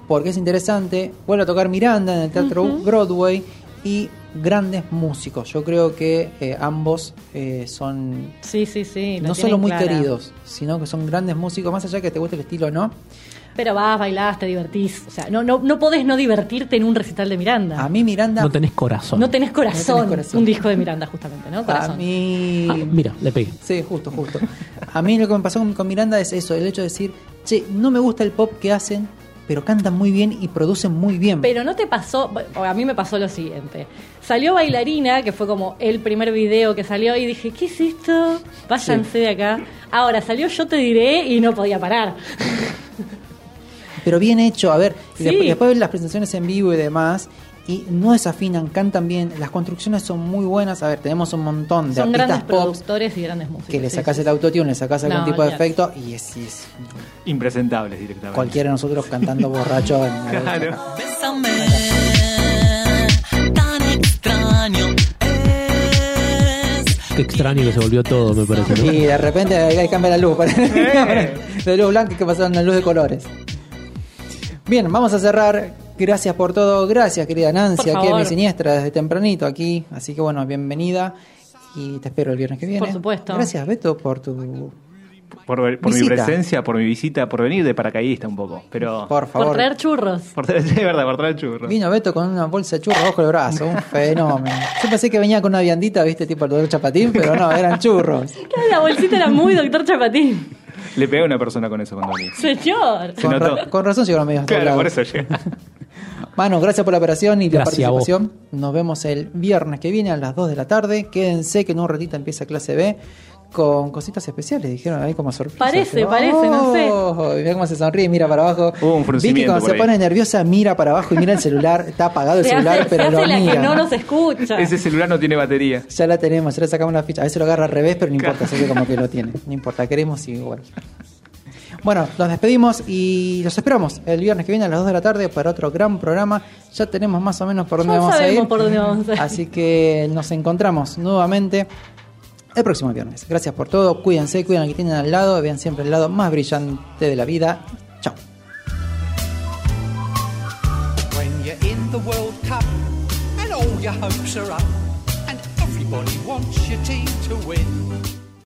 porque es interesante, vuelve a tocar Miranda en el Teatro Broadway y grandes músicos. Yo creo que eh, ambos eh, son Sí, sí, sí. no solo muy clara. queridos, sino que son grandes músicos, más allá que te guste el estilo o no. Pero vas, bailás, te divertís. O sea, no, no, no podés no divertirte en un recital de Miranda. A mí Miranda... No tenés corazón. No tenés corazón. No tenés corazón. Un disco de Miranda, justamente, ¿no? A Corazón. mí... Ah, mira, le pegué. Sí, justo, justo. A mí lo que me pasó con, con Miranda es eso, el hecho de decir, che, no me gusta el pop que hacen, pero cantan muy bien y producen muy bien. Pero no te pasó, a mí me pasó lo siguiente. Salió Bailarina, que fue como el primer video que salió, y dije, ¿qué es esto? Váyanse de acá. Ahora salió Yo Te Diré y no podía parar. Pero bien hecho, a ver, Sí. después, después ven las presentaciones en vivo y demás, y no desafinan, cantan bien, las construcciones son muy buenas. A ver, tenemos un montón de Son grandes artistas pop productores y grandes músicos. que le sacas sí. el autotune, le sacas algún No, tipo de efecto, y es, y es Impresentables directamente. cualquiera de nosotros cantando borracho en la Claro. Bésame, tan extraño es. Qué extraño que se volvió todo, me parece. ¿no? Y de repente ahí cambia la luz. de luz blanca que pasaron a luz de colores. Bien, vamos a cerrar. Gracias por todo. Gracias, querida Nancy, Por aquí favor. mi siniestra desde tempranito aquí. Así que bueno, bienvenida. Y te espero el viernes que viene. Por supuesto. Gracias, Beto, por tu. Por, por mi presencia, por mi visita, por venir de paracaidista un poco. Pero. Por favor. Por traer churros. Por traer, es verdad, por traer churros. Vino Beto con una bolsa de churros bajo el brazo. Un fenómeno. Yo pensé que venía con una viandita, viste, tipo el doctor Chapatín, pero no, eran churros. Claro, La bolsita era muy doctor Chapatín. Le pegué a una persona con eso cuando vení. Señor. Se Con, notó. ra- con razón llegaron medios Claro, por eso llega. Manu, gracias por la operación y la Gracias participación. Nos vemos el viernes que viene a las 2 de la tarde. Quédense que en un ratito empieza clase B con cositas especiales. Dijeron ahí como sorpresa. Parece, parece, no sé. Oh, Mira cómo se sonríe, mira para abajo. Hubo un Vicky cuando por se ahí. pone nerviosa mira para abajo y mira el celular. Está apagado el Se celular, hace, pero se lo hace la mira. que no nos escucha. Ese celular no tiene batería. Ya la tenemos, ya le sacamos la ficha. A veces lo agarra al revés, pero no importa, sé que como que lo tiene. No importa, queremos igual. Bueno, los despedimos y los esperamos el viernes que viene a las 2 de la tarde para otro gran programa. Ya tenemos más o menos por dónde Ya vamos a sabemos ir. por dónde vamos a ir. Así que nos encontramos nuevamente el próximo viernes. Gracias por todo, cuídense, cuiden al que tienen al lado, vean siempre el lado más brillante de la vida. Chao.